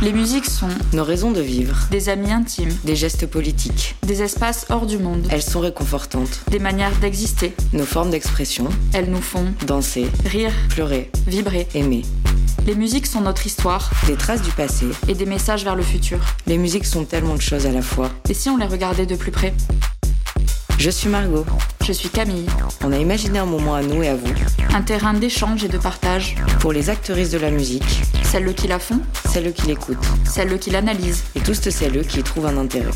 Les musiques sont nos raisons de vivre, des amis intimes, des gestes politiques, des espaces hors du monde. Elles sont réconfortantes, des manières d'exister, nos formes d'expression. Elles nous font danser, rire, pleurer, vibrer, aimer. Les musiques sont notre histoire, des traces du passé et des messages vers le futur. Les musiques sont tellement de choses à la fois. Et si on les regardait de plus près? Je suis Margot. Je suis Camille. On a imaginé un moment à nous et à vous. Un terrain d'échange et de partage. Pour les actrices de la musique. Celles qui la font. Celles qui l'écoutent. Celles qui l'analysent. Et tous celles qui y trouvent un intérêt.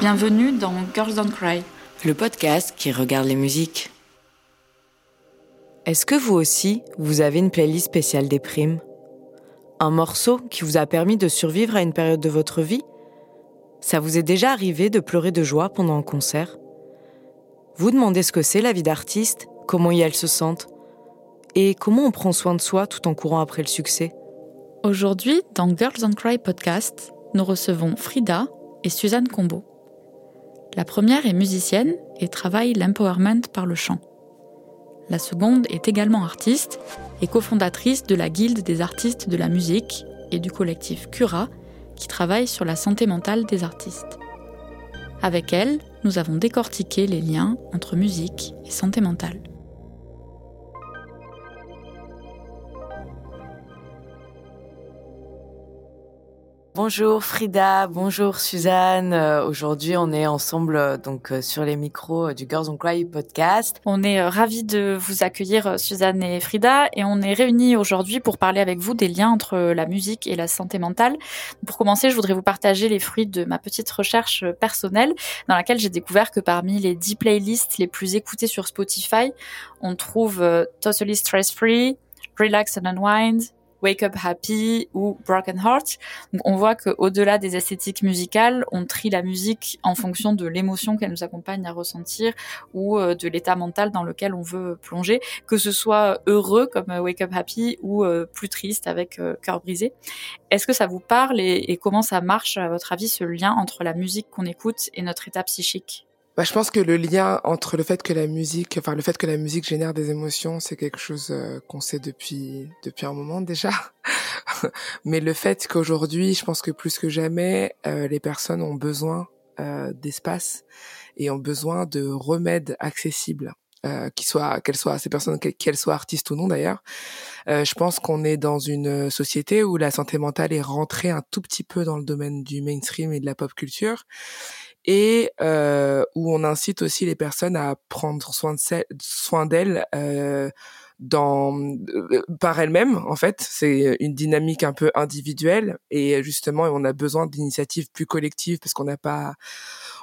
Bienvenue dans Girls Don't Cry. Le podcast qui regarde les musiques. Est-ce que vous aussi, vous avez une playlist spéciale des primes? Un morceau qui vous a permis de survivre à une période de votre vie? Ça vous est déjà arrivé de pleurer de joie pendant un concert? Vous demandez ce que c'est la vie d'artiste, comment y elles se sentent et comment on prend soin de soi tout en courant après le succès? Aujourd'hui, dans Girls Don't Cry podcast, nous recevons Frida et Suzanne Combo. La première est musicienne et travaille l'empowerment par le chant. La seconde est également artiste et cofondatrice de la Guilde des artistes de la musique et du collectif Cura, qui travaille sur la santé mentale des artistes. Avec elle, nous avons décortiqué les liens entre musique et santé mentale. Bonjour Frida, bonjour Suzanne. Euh, aujourd'hui, on est ensemble euh, donc euh, sur les micros du Girls on Cry podcast. On est ravis de vous accueillir Suzanne et Frida et on est réunis aujourd'hui pour parler avec vous des liens entre la musique et la santé mentale. Pour commencer, je voudrais vous partager les fruits de ma petite recherche personnelle dans laquelle j'ai découvert que parmi les 10 playlists les plus écoutées sur Spotify, on trouve Totally Stress Free, Relax and Unwind, Wake Up Happy ou Broken Heart. On voit qu'au-delà des esthétiques musicales, on trie la musique en fonction de l'émotion qu'elle nous accompagne à ressentir ou euh, de l'état mental dans lequel on veut plonger, que ce soit heureux comme euh, Wake Up Happy ou euh, plus triste avec Cœur brisé. Est-ce que ça vous parle et comment ça marche à votre avis ce lien entre la musique qu'on écoute et notre état psychique? Bah, je pense que le lien entre le fait que la musique, enfin le fait que la musique génère des émotions, c'est quelque chose euh, qu'on sait depuis depuis un moment déjà. Mais le fait qu'aujourd'hui, je pense que plus que jamais, euh, les personnes ont besoin euh, d'espace et ont besoin de remèdes accessibles. Euh, qui soient qu'elles soient ces personnes qu'elles soient artistes ou non d'ailleurs je pense qu'on est dans une société où la santé mentale est rentrée un tout petit peu dans le domaine du mainstream et de la pop culture et euh, où on incite aussi les personnes à prendre soin de soin d'elles euh, dans euh, par elles-mêmes en fait. C'est une dynamique un peu individuelle et justement on a besoin d'initiatives plus collectives parce qu'on n'a pas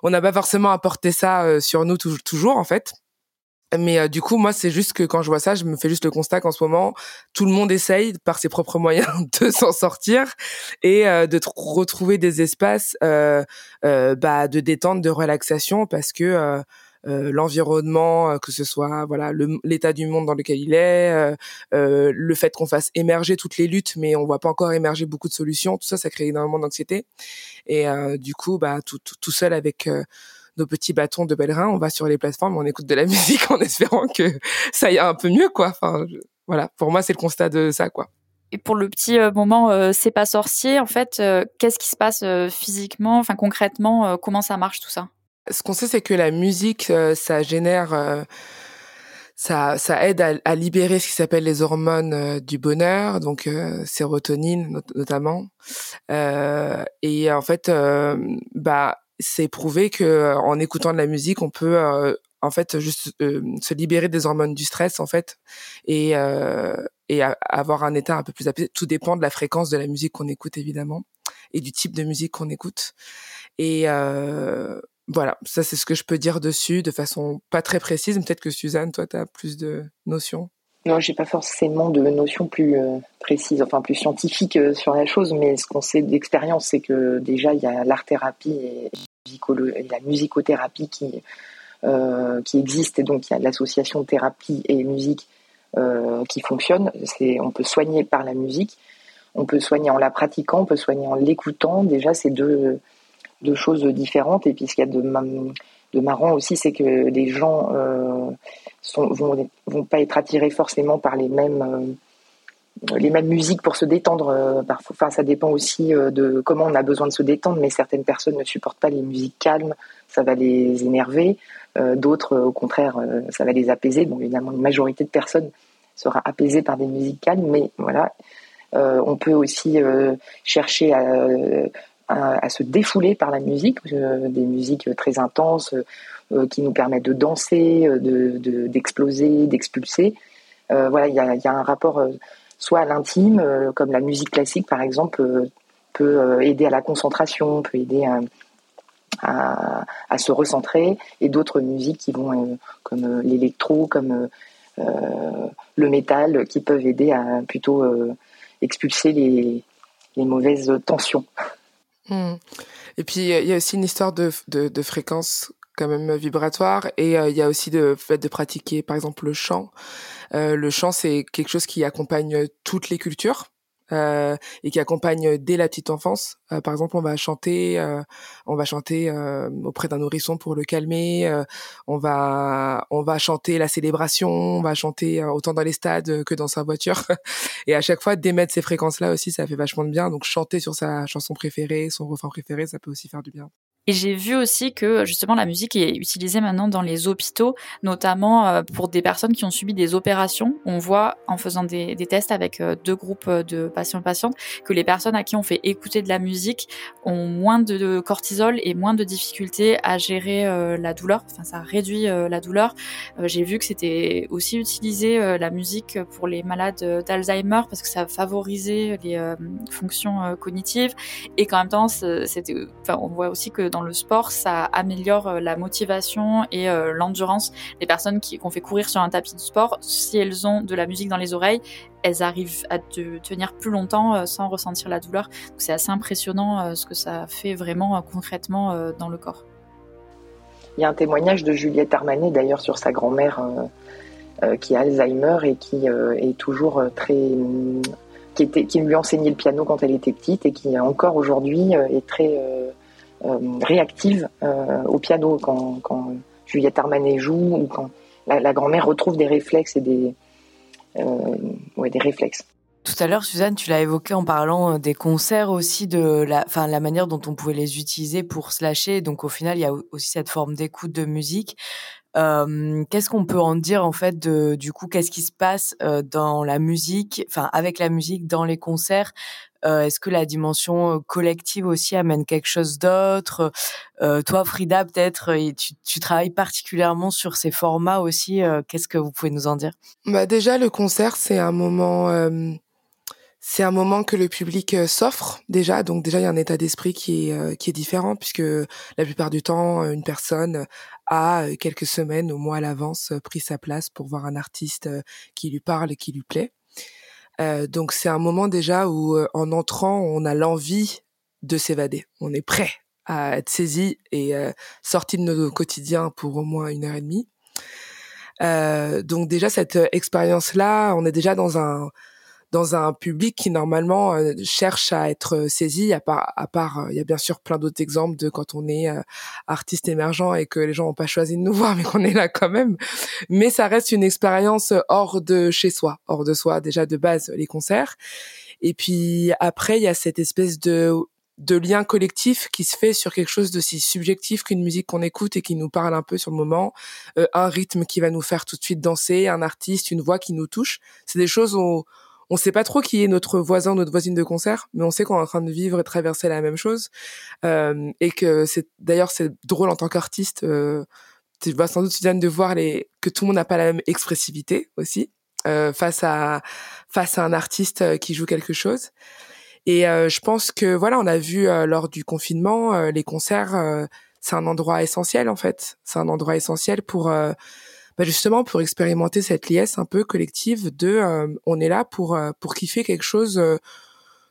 on n'a pas forcément apporté ça euh, sur nous toujours en fait mais euh, du coup, moi, c'est juste que quand je vois ça, je me fais juste le constat qu'en ce moment, tout le monde essaye par ses propres moyens de s'en sortir et euh, de retrouver des espaces euh, euh, bah, de détente, de relaxation, parce que l'environnement, que ce soit voilà l'état du monde dans lequel il est, le fait qu'on fasse émerger toutes les luttes, mais on voit pas encore émerger beaucoup de solutions, tout ça, ça crée énormément d'anxiété. Et du coup, bah, tout, tout, tout seul avec nos petits bâtons de pèlerin, on va sur les plateformes, on écoute de la musique en espérant que ça aille un peu mieux, quoi. Enfin, voilà. Pour moi, c'est le constat de ça, quoi. Et pour le petit euh, moment, euh, c'est pas sorcier. En fait, euh, qu'est-ce qui se passe physiquement, enfin concrètement, comment ça marche tout ça? Ce qu'on sait, c'est que la musique, ça génère ça, ça aide à, à, libérer ce qui s'appelle les hormones du bonheur, donc euh, sérotonine notamment. Euh, et en fait, bah c'est prouvé que euh, en écoutant de la musique, on peut euh, en fait juste euh, se libérer des hormones du stress en fait et et avoir un état un peu plus apaisé. Tout dépend de la fréquence de la musique qu'on écoute évidemment et du type de musique qu'on écoute. Et voilà, ça c'est ce que je peux dire dessus de façon pas très précise. Peut-être que Suzanne, toi, tu as plus de notions? Non, j'ai pas forcément de notions plus précises, enfin plus scientifiques sur la chose, mais ce qu'on sait d'expérience, c'est que déjà il y a l'art-thérapie et la musicothérapie qui, euh, qui existe, et donc il y a l'association thérapie et musique euh, qui fonctionne. On peut soigner par la musique, on peut soigner en la pratiquant, on peut soigner en l'écoutant. Déjà, c'est deux, deux choses différentes. Et puis, ce qu'il y a de, marrant aussi, c'est que les gens euh, sont, vont, vont pas être attirés forcément par les mêmes les mêmes musiques pour se détendre. parfois, enfin, ça dépend aussi de comment on a besoin de se détendre, mais certaines personnes ne supportent pas les musiques calmes, ça va les énerver. D'autres, au contraire, ça va les apaiser. Donc, évidemment, une majorité de personnes sera apaisée par des musiques calmes, mais voilà, on peut aussi chercher à, se défouler par la musique, des musiques très intenses euh, qui nous permettent de danser, de, d'exploser, d'expulser. Euh, voilà, il y a, un rapport euh, soit à l'intime, comme la musique classique par exemple, peut aider à la concentration, peut aider à, à, à se recentrer, et d'autres musiques qui vont, comme l'électro, comme le métal, qui peuvent aider à plutôt expulser les, les mauvaises tensions. Hmm. Et puis il y a aussi une histoire de, de, de fréquence quand même vibratoire et euh, il y a aussi le fait de pratiquer par exemple le chant. Euh, le chant c'est quelque chose qui accompagne toutes les cultures euh, et qui accompagne dès la petite enfance. Euh, par exemple, on va chanter, euh, on va chanter auprès d'un nourrisson pour le calmer. on va, on va chanter la célébration. On va chanter autant dans les stades que dans sa voiture. et à chaque fois, d'émettre ces fréquences-là aussi, ça fait vachement de bien. Donc chanter sur sa chanson préférée, son refrain préféré, ça peut aussi faire du bien. Et j'ai vu aussi que justement la musique est utilisée maintenant dans les hôpitaux, notamment euh, pour des personnes qui ont subi des opérations. On voit en faisant des, tests avec euh, deux groupes de patients patientes que les personnes à qui on fait écouter de la musique ont moins de cortisol et moins de difficultés à gérer euh, la douleur. Enfin, ça réduit la douleur. j'ai vu que c'était aussi utilisé la musique pour les malades d'Alzheimer parce que ça favorisait les fonctions cognitives et qu'en même temps, on voit aussi que dans le sport, ça améliore euh, la motivation et euh, l'endurance. Les personnes qui qu'on fait courir sur un tapis de sport, si elles ont de la musique dans les oreilles, elles arrivent à tenir plus longtemps euh, sans ressentir la douleur. C'est assez impressionnant ce que ça fait vraiment concrètement dans le corps. Il y a un témoignage de Juliette Armanet d'ailleurs sur sa grand-mère qui a Alzheimer et qui est toujours très qui, était, qui lui enseignait le piano quand elle était petite et qui encore aujourd'hui est très réactive euh, au piano quand, Juliette Armanet joue ou quand la, grand-mère retrouve des réflexes et des, euh, ouais, des réflexes. Tout à l'heure, Suzanne, tu l'as évoqué en parlant des concerts aussi, de la, enfin, la manière dont on pouvait les utiliser pour se lâcher. Donc, au final, il y a aussi cette forme d'écoute de musique. Euh, qu'est-ce qu'on peut en dire en fait de, du coup, qu'est-ce qui se passe dans la musique, enfin, avec la musique dans les concerts euh, est-ce que la dimension euh, collective aussi amène quelque chose d'autre? Euh, Toi, Frida, peut-être, tu, travailles particulièrement sur ces formats aussi. Qu'est-ce que vous pouvez nous en dire? Bah déjà, le concert, c'est un moment, c'est un moment que le public s'offre déjà. Donc déjà, il y a un état d'esprit qui est qui est différent puisque la plupart du temps, une personne a quelques semaines ou mois à l'avance pris sa place pour voir un artiste qui lui parle et qui lui plaît. Euh, donc c'est un moment déjà où euh, en entrant, on a l'envie de s'évader. On est prêt à être saisi et euh, sorti de nos quotidiens pour au moins une heure et demie. donc déjà cette expérience-là, on est déjà dans un dans un public qui normalement euh, cherche à être saisi. À part, à part, euh, il y a bien sûr plein d'autres exemples de quand on est euh, artiste émergent et que les gens n'ont pas choisi de nous voir, mais qu'on est là quand même. Mais ça reste une expérience hors de chez soi, hors de soi déjà de base les concerts. Et puis après, il y a cette espèce de de lien collectif qui se fait sur quelque chose de si subjectif qu'une musique qu'on écoute et qui nous parle un peu sur le moment, un rythme qui va nous faire tout de suite danser, un artiste, une voix qui nous touche. C'est des choses où on sait pas trop qui est notre voisin, notre voisine de concert, mais on sait qu'on est en train de vivre et traverser la même chose. Euh, et que c'est d'ailleurs c'est drôle en tant qu'artiste. Euh, tu sans doute Suzanne de voir les que tout le monde n'a pas la même expressivité aussi euh, face à face à un artiste euh, qui joue quelque chose. Et euh, je pense que voilà, on a vu euh, lors du confinement les concerts. c'est un endroit essentiel en fait. C'est un endroit essentiel pour bah justement pour expérimenter cette liesse un peu collective de euh, on est là pour euh, pour kiffer quelque chose euh,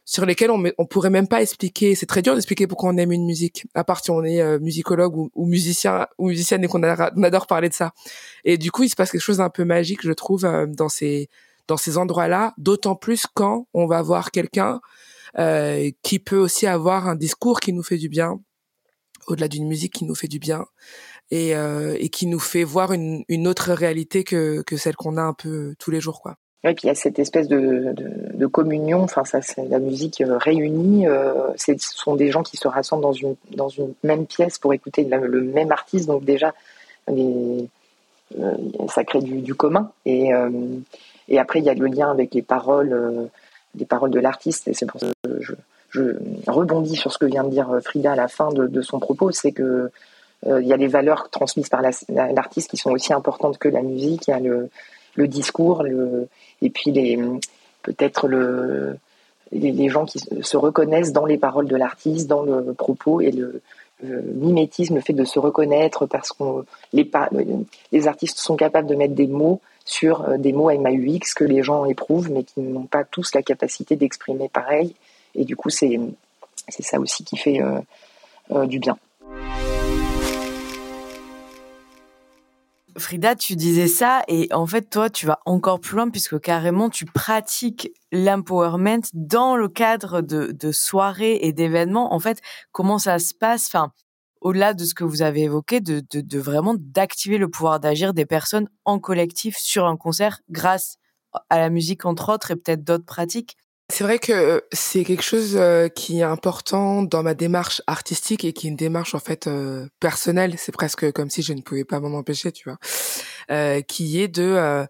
sur lesquels on on pourrait même pas expliquer. C'est très dur d'expliquer pourquoi on aime une musique à part si on est musicologue ou, ou, musicien ou musicienne et qu'on adore parler de ça. Et du coup il se passe quelque chose d'un peu magique je trouve dans ces dans ces endroits là d'autant plus quand on va voir quelqu'un qui peut aussi avoir un discours qui nous fait du bien au-delà d'une musique qui nous fait du bien et, euh, et qui nous fait voir une, autre réalité que, celle qu'on a un peu tous les jours quoi. Et puis il y a cette espèce de, communion, enfin ça c'est la musique euh, réunie, euh, ce sont des gens qui se rassemblent dans une, même pièce pour écouter le, même artiste, donc déjà euh, ça crée du, commun. Et, après il y a le lien avec les paroles, les paroles de l'artiste, et c'est pour ça que je, rebondis sur ce que vient de dire Frida à la fin de son propos, c'est que il y a les valeurs transmises par l'artiste qui sont aussi importantes que la musique, il y a le discours, et puis peut-être le les, gens qui se reconnaissent dans les paroles de l'artiste, dans le propos et le, mimétisme, le fait de se reconnaître parce qu'on les, artistes sont capables de mettre des mots sur euh, des mots MAUX que les gens éprouvent mais qui n'ont pas tous la capacité d'exprimer pareil et du coup c'est ça aussi qui fait euh, euh, du bien. Frida, tu disais ça et en fait, toi, tu vas encore plus loin puisque carrément, tu pratiques l'empowerment dans le cadre de, de soirées et d'événements. En fait, comment ça se passe? Enfin, au-delà de ce que vous avez évoqué, de, de, de vraiment d'activer le pouvoir d'agir des personnes en collectif sur un concert grâce à la musique, entre autres, et peut-être d'autres pratiques. C'est vrai que c'est quelque chose euh, qui est important dans ma démarche artistique et qui est une démarche en fait euh, personnelle. C'est presque comme si je ne pouvais pas m'en empêcher, tu vois. Euh, qui est de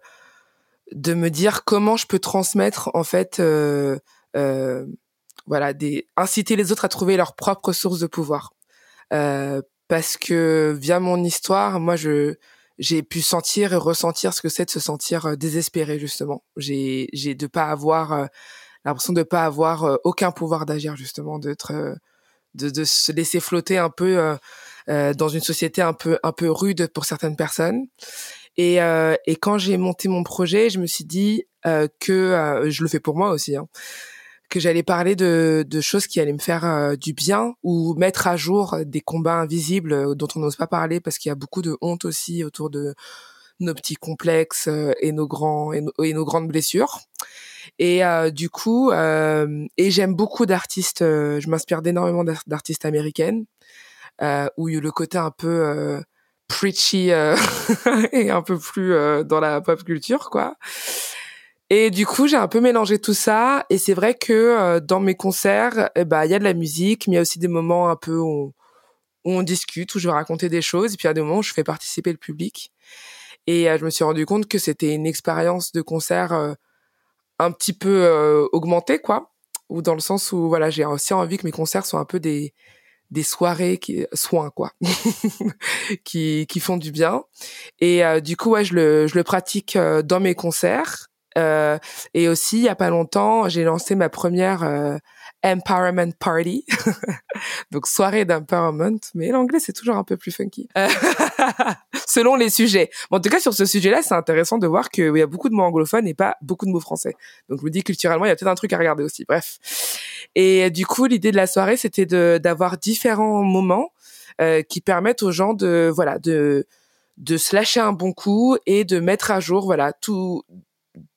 de me dire comment je peux transmettre en fait, voilà, des inciter les autres à trouver leur propre source de pouvoir. parce que via mon histoire, moi je j'ai pu sentir et ressentir ce que c'est de se sentir désespéré justement. J'ai j'ai de pas avoir l'impression de pas avoir euh, aucun pouvoir d'agir justement, d'être euh, de, se laisser flotter un peu euh, dans une société un peu un peu rude pour certaines personnes. Et, et quand j'ai monté mon projet, je me suis dit que je le fais pour moi aussi. Hein, que j'allais parler de, de, choses qui allaient me faire du bien ou mettre à jour des combats invisibles dont on n'ose pas parler parce qu'il y a beaucoup de honte aussi autour de nos petits complexes et nos grands et nos grandes blessures. Et euh, du coup, euh, et j'aime beaucoup d'artistes. Euh, je m'inspire d'énormément d'artistes américaines où il y a le côté un peu preachy et un peu plus dans la pop culture, quoi. Et du coup, j'ai un peu mélangé tout ça. Et c'est vrai que dans mes concerts, eh ben, il y a de la musique, mais il y a aussi des moments un peu où on, discute, où je vais raconter des choses. Et puis, il y a des moments où je fais participer le public. Et je me suis rendu compte que c'était une expérience de concert un petit peu euh, augmenté quoi. Ou dans le sens où voilà j'ai aussi envie que mes concerts soient un peu des des soirées qui soins quoi. Qui qui font du bien. Et euh, du coup ouais je le je le pratique euh, dans mes concerts. Euh, et aussi il y a pas longtemps j'ai lancé ma première Empowerment Party. Donc soirée d'empowerment, mais l'anglais c'est toujours un peu plus funky. Selon les sujets. en tout cas sur ce sujet-là, c'est intéressant de voir qu'il y a beaucoup de mots anglophones et pas beaucoup de mots français. Donc je me dis culturellement, il y a peut-être un truc à regarder aussi. Bref. Et du coup, l'idée de la soirée, c'était d'avoir différents moments euh, qui permettent aux gens de voilà de de se lâcher un bon coup et de mettre à jour voilà tout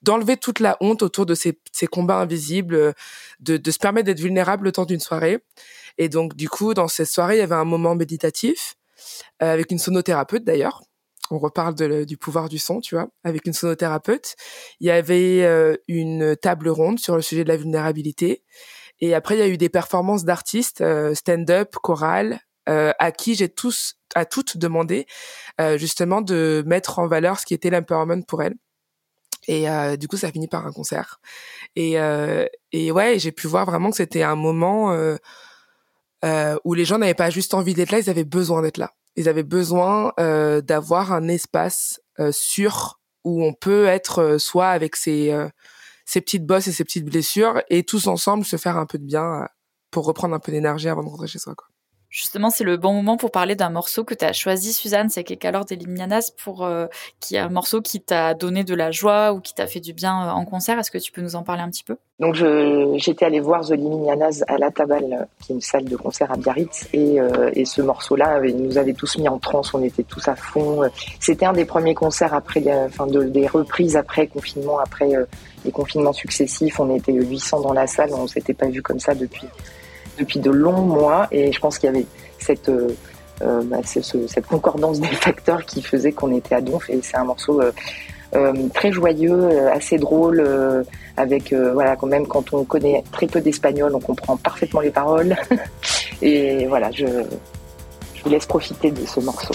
d'enlever toute la honte autour de ces, ces combats invisibles, de, de se permettre d'être vulnérable le temps d'une soirée. Et donc, du coup, dans cette soirée, il y avait un moment méditatif, euh, avec une sonothérapeute d'ailleurs. On reparle de, du pouvoir du son, tu vois, avec une sonothérapeute. Il y avait euh, une table ronde sur le sujet de la vulnérabilité. Et après, il y a eu des performances d'artistes, euh, stand-up, chorale, à qui j'ai tous, à toutes demandé justement de mettre en valeur ce qui était l'empowerment pour elles. Et euh, du coup, ça a fini par un concert. Et, euh, et ouais, j'ai pu voir vraiment que c'était un moment euh, euh, où les gens n'avaient pas juste envie d'être là, ils avaient besoin d'être là. Ils avaient besoin euh, d'avoir un espace euh, sûr où on peut être soit avec ses, ses petites bosses et ses petites blessures et tous ensemble se faire un peu de bien pour reprendre un peu d'énergie avant de rentrer chez soi. Quoi. Justement, c'est le bon moment pour parler d'un morceau que tu as choisi, Suzanne, c'est Kekalor des Limianas, pour, euh, qui est un morceau qui t'a donné de la joie ou qui t'a fait du bien euh, en concert. Est-ce que tu peux nous en parler un petit peu? Donc, j'étais allée voir The Limianas à La Tabale, qui est une salle de concert à Biarritz, et, euh, et ce morceau-là nous avait tous mis en transe, on était tous à fond. C'était un des premiers concerts après, enfin, de, des reprises après confinement, après les confinements successifs. On était 800 dans la salle, on s'était pas vu comme ça depuis depuis de longs mois et je pense qu'il y avait cette, euh, euh bah, concordance des facteurs qui faisait qu'on était à donf et c'est un morceau euh, très joyeux, assez drôle, avec voilà quand même quand on connaît très peu d'espagnol, on comprend parfaitement les paroles. Et voilà, je vous laisse profiter de ce morceau.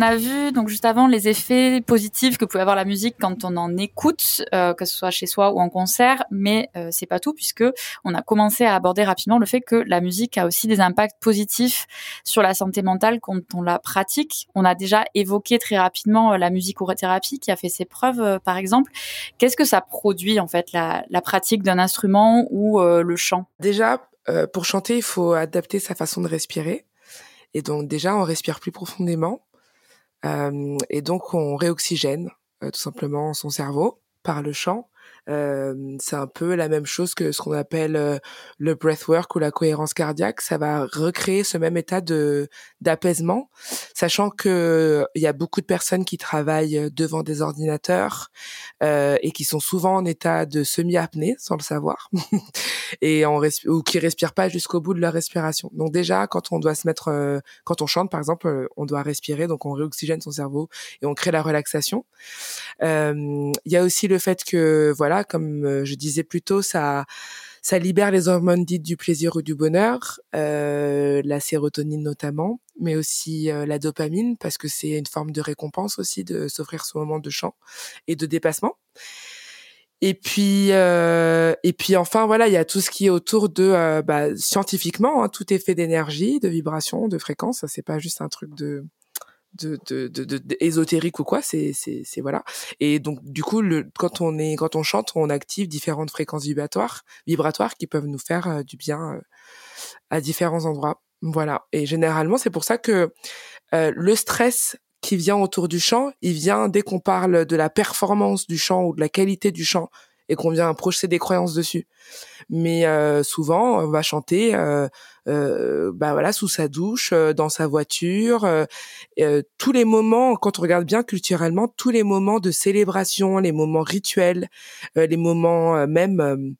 On a vu donc juste avant les effets positifs que pouvait avoir la musique quand on en écoute, euh, que ce soit chez soi ou en concert, mais euh, c'est pas tout puisque on a commencé à aborder rapidement le fait que la musique a aussi des impacts positifs sur la santé mentale quand on la pratique. On a déjà évoqué très rapidement euh, la musicothérapie qui a fait ses preuves, par exemple. Qu'est-ce que ça produit en fait la pratique d'un instrument ou le chant? Déjà, pour chanter, il faut adapter sa façon de respirer. Et donc déjà, on respire plus profondément. Euh, et donc on réoxygène euh, tout simplement son cerveau par le chant. Euh, c'est un peu la même chose que ce qu'on appelle le breathwork ou la cohérence cardiaque. Ça va recréer ce même état de d'apaisement, sachant que il y a beaucoup de personnes qui travaillent devant des ordinateurs euh, et qui sont souvent en état de semi-apnée sans le savoir, et en ou qui respirent pas jusqu'au bout de leur respiration. Donc déjà, quand on doit se mettre, quand on chante par exemple, on doit respirer, donc on réoxygène son cerveau et on crée la relaxation. Il y a aussi le fait que voilà comme euh, je disais plus tôt, ça ça libère les hormones dites du plaisir ou du bonheur, euh, la sérotonine notamment, mais aussi euh, la dopamine parce que c'est une forme de récompense aussi de s'offrir ce moment de chant et de dépassement. Et puis et puis enfin voilà, il y a tout ce qui est autour de bah, scientifiquement, hein, tout est fait d'énergie, de vibration, de fréquence. Ça c'est pas juste un truc de de, de, de, ésotérique ou quoi c'est c'est c'est voilà. Et donc du coup le quand on est quand on chante on active différentes fréquences vibratoires vibratoires qui peuvent nous faire euh, du bien euh, à différents endroits. Voilà. Et généralement c'est pour ça que euh, le stress qui vient autour du chant il vient dès qu'on parle de la performance du chant ou de la qualité du chant et qu'on vient projeter des croyances dessus. Mais euh, souvent, on va chanter, euh, euh, bah voilà, sous sa douche, euh, dans sa voiture, euh, tous les moments, quand on regarde bien culturellement, tous les moments de célébration, les moments rituels, les moments même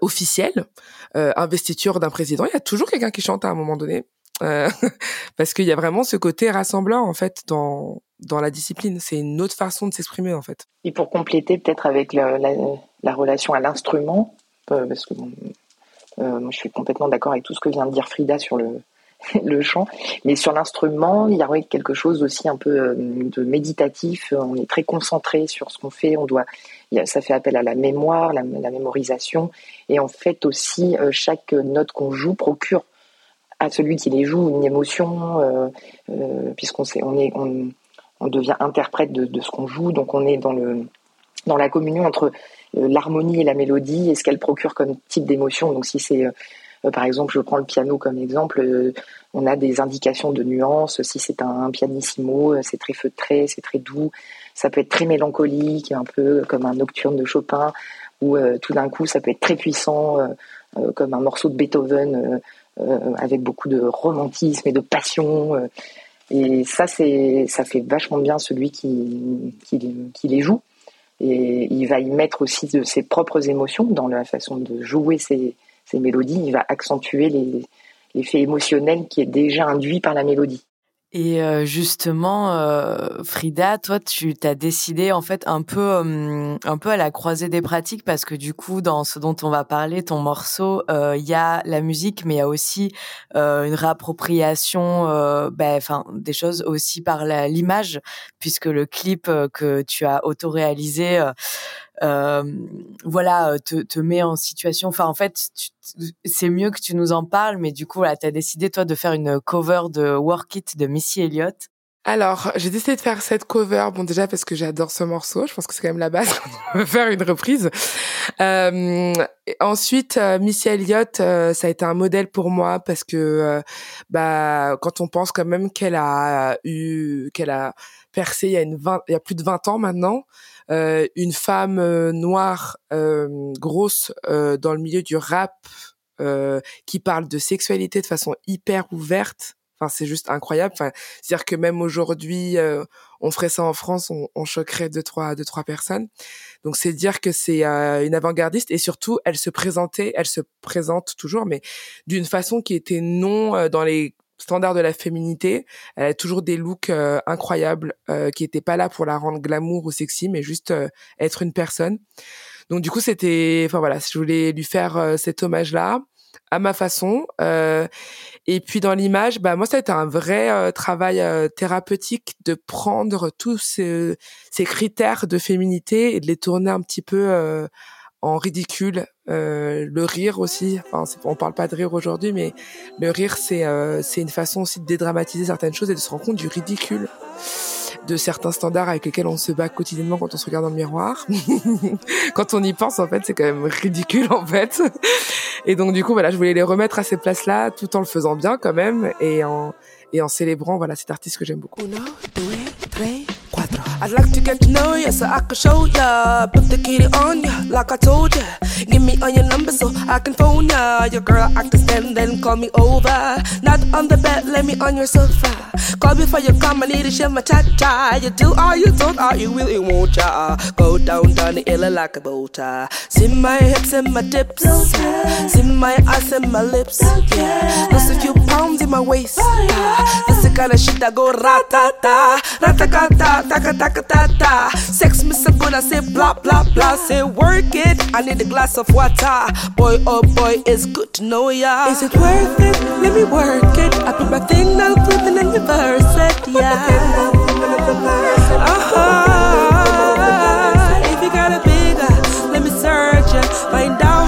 officiels, investiture d'un président, il y a toujours quelqu'un qui chante à un moment donné. parce qu'il y a vraiment ce côté rassemblant en fait dans dans la discipline. C'est une autre façon de s'exprimer en fait. Et pour compléter peut-être avec la, la, relation à l'instrument, euh, parce que euh, moi je suis complètement d'accord avec tout ce que vient de dire Frida sur le, le chant, mais sur l'instrument, il y a quelque chose aussi un peu euh, de méditatif. On est très concentré sur ce qu'on fait. On doit, ça fait appel à la mémoire, la mémorisation, et en fait aussi chaque note qu'on joue procure à celui qui les joue une émotion, euh, puisqu'on sait, on est, on, devient interprète de, ce qu'on joue, donc on est dans le dans la communion entre euh, l'harmonie et la mélodie et ce qu'elle procure comme type d'émotion. Donc si c'est euh, par exemple, je prends le piano comme exemple, euh, on a des indications de nuances. Si c'est un, pianissimo, c'est très feutré, c'est très doux. Ça peut être très mélancolique, un peu comme un nocturne de Chopin, ou tout d'un coup, ça peut être très puissant, comme un morceau de Beethoven, avec beaucoup de romantisme et de passion. Et ça, c'est, ça fait vachement bien celui qui, qui, les joue. Et il va y mettre aussi de ses propres émotions dans la façon de jouer ces, mélodies. Il va accentuer l'effet émotionnel qui est déjà induit par la mélodie. Et euh, justement, euh, Frida, toi, tu t'as décidé en fait un peu, hum, un peu à la croisée des pratiques parce que du coup, dans ce dont on va parler, ton morceau, euh, il y a la musique, mais il y a aussi une réappropriation, ben, enfin, des choses aussi par l'image, puisque le clip que tu as auto-réalisé euh, voilà, euh, te, te met en situation. Enfin, en fait, c'est mieux que tu nous en parles, mais du coup, voilà, tu as décidé, toi, de faire une cover de Work It de Missy Elliott. Alors, j'ai décidé de faire cette cover, bon déjà parce que j'adore ce morceau, je pense que c'est quand même la base on veut faire une reprise. Euh, ensuite, euh, Missy Elliott, euh, ça a été un modèle pour moi parce que bah quand on pense quand même qu'elle a eu, qu'elle a percé il y a une il y a plus de 20 ans maintenant, euh, une femme euh, noire euh, grosse dans le milieu du rap qui parle de sexualité de façon hyper ouverte. Enfin, c'est juste incroyable. Enfin, c'est-à-dire que même aujourd'hui, on ferait ça en France, on, on, choquerait deux trois deux trois personnes. Donc c'est dire que c'est une avant-gardiste et surtout elle se présentait, elle se présente toujours, mais d'une façon qui était non dans les standard de la féminité. Elle a toujours des looks euh, incroyables euh, qui étaient pas là pour la rendre glamour ou sexy, mais juste euh, être une personne. Donc du coup, c'était, enfin voilà, je voulais lui faire cet hommage-là à ma façon. et puis dans l'image, bah moi ça a été un vrai travail thérapeutique de prendre tous ces, ces, critères de féminité et de les tourner un petit peu en ridicule. Euh, le rire aussi, enfin, on parle pas de rire aujourd'hui, mais le rire, c'est euh, c'est une façon aussi de dédramatiser certaines choses et de se rendre compte du ridicule de certains standards avec lesquels on se bat quotidiennement quand on se regarde dans le miroir. quand on y pense, en fait, c'est quand même ridicule, en fait. Et donc, du coup, voilà, je voulais les remettre à ces places-là, tout en le faisant bien, quand même, et en, et en célébrant, voilà, cet artiste que j'aime beaucoup. I'd like to get to know you so I can show ya. Put the kitty on ya, like I told ya. Give me all your number so I can phone ya. Your girl I can stand, then call me over. Not on the bed, let me on your sofa. Call before you come, I need to share my cha cha. You do all you don't, all you really won't ya. Go down, down the hill like a boat. See my hips and my dips. See my ass and my lips. Yeah. Lost a few pounds in my waist. That's the kind of shit that go ratata, ratakata, takata ta ta. Sex me so good, I say blah blah blah. Say work it, I need a glass of water. Boy, oh boy, it's good to know ya. Is it worth it? Let me work it. I put my thing down, flip and reverse it, yeah. Uh huh. If you got a bigger, let me search it. Find out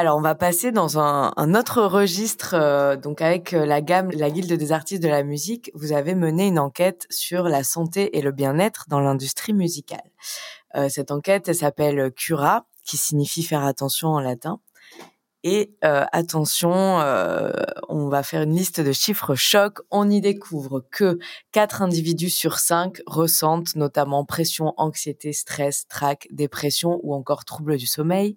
Alors, on va passer dans un, autre registre. Euh, donc, avec euh, la gamme, la Guilde des artistes de la musique, vous avez mené une enquête sur la santé et le bien-être dans l'industrie musicale. Euh, cette enquête, elle s'appelle Cura, qui signifie faire attention en latin. Et attention, on va faire une liste de chiffres chocs. On y découvre que 4 individus sur 5 ressentent notamment pression, anxiété, stress, trac, dépression ou encore troubles du sommeil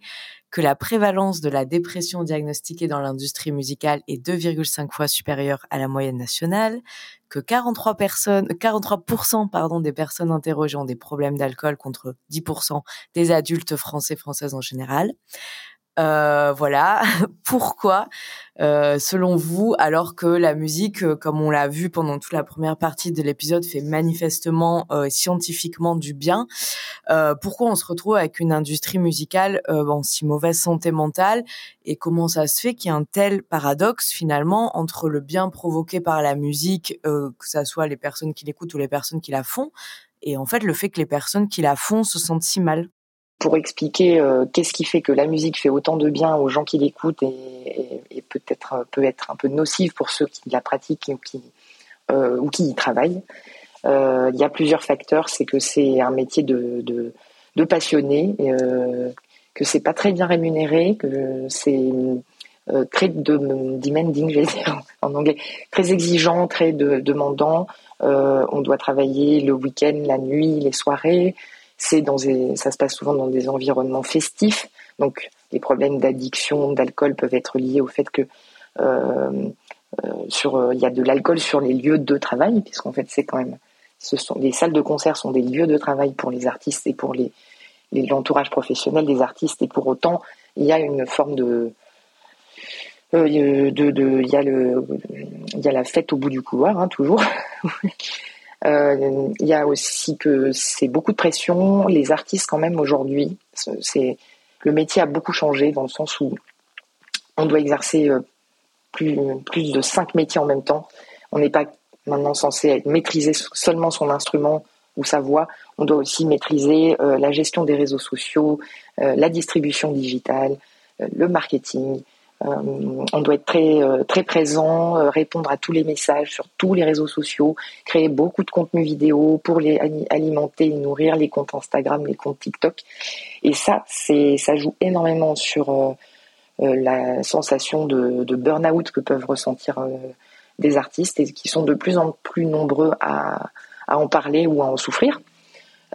que la prévalence de la dépression diagnostiquée dans l'industrie musicale est 2,5 fois supérieure à la moyenne nationale, que 43 personnes, 43% pardon, des personnes interrogées ont des problèmes d'alcool contre 10% des adultes français françaises en général. Euh, voilà. Pourquoi, euh, selon vous, alors que la musique, euh, comme on l'a vu pendant toute la première partie de l'épisode, fait manifestement scientifiquement du bien, pourquoi on se retrouve avec une industrie musicale en si mauvaise santé mentale? Et comment ça se fait qu'il y a un tel paradoxe finalement entre le bien provoqué par la musique, que ça soit les personnes qui l'écoutent ou les personnes qui la font, et en fait le fait que les personnes qui la font se sentent si mal? Pour expliquer euh, qu'est-ce qui fait que la musique fait autant de bien aux gens qui l'écoutent et, peut-être euh, peut être un peu nocive pour ceux qui la pratiquent ou qui, euh, ou qui y travaillent. il y a plusieurs facteurs. C'est que c'est un métier de, de, passionné, que c'est pas très bien rémunéré, que c'est très de, demanding, je vais dire en anglais, très exigeant, très de, demandant. on doit travailler le week-end, la nuit, les soirées. C'est dans ça se passe souvent dans des environnements festifs. Donc, les problèmes d'addiction, d'alcool peuvent être liés au fait que sur, il y a de l'alcool sur les lieux de travail, puisqu'en fait, c'est quand même, ce sont les salles de concert sont des lieux de travail pour les artistes et pour les l'entourage professionnel des artistes. Et pour autant, il y a une forme de euh, de, de, il y a le, il y a la fête au bout du couloir, hein, toujours. euh, il y a aussi que c'est beaucoup de pression. Les artistes, quand même, aujourd'hui, c'est le métier a beaucoup changé dans le sens où on doit exercer euh, plus, plus de cinq métiers en même temps. On n'est pas maintenant censé maîtriser seulement son instrument ou sa voix. On doit aussi maîtriser euh, la gestion des réseaux sociaux, la distribution digitale, le marketing. On doit être très très présent, répondre à tous les messages sur tous les réseaux sociaux, créer beaucoup de contenu vidéo pour les alimenter et nourrir les comptes Instagram, les comptes TikTok. Et ça, c'est ça joue énormément sur la sensation de, burn-out que peuvent ressentir des artistes et qui sont de plus en plus nombreux à, en parler ou à en souffrir,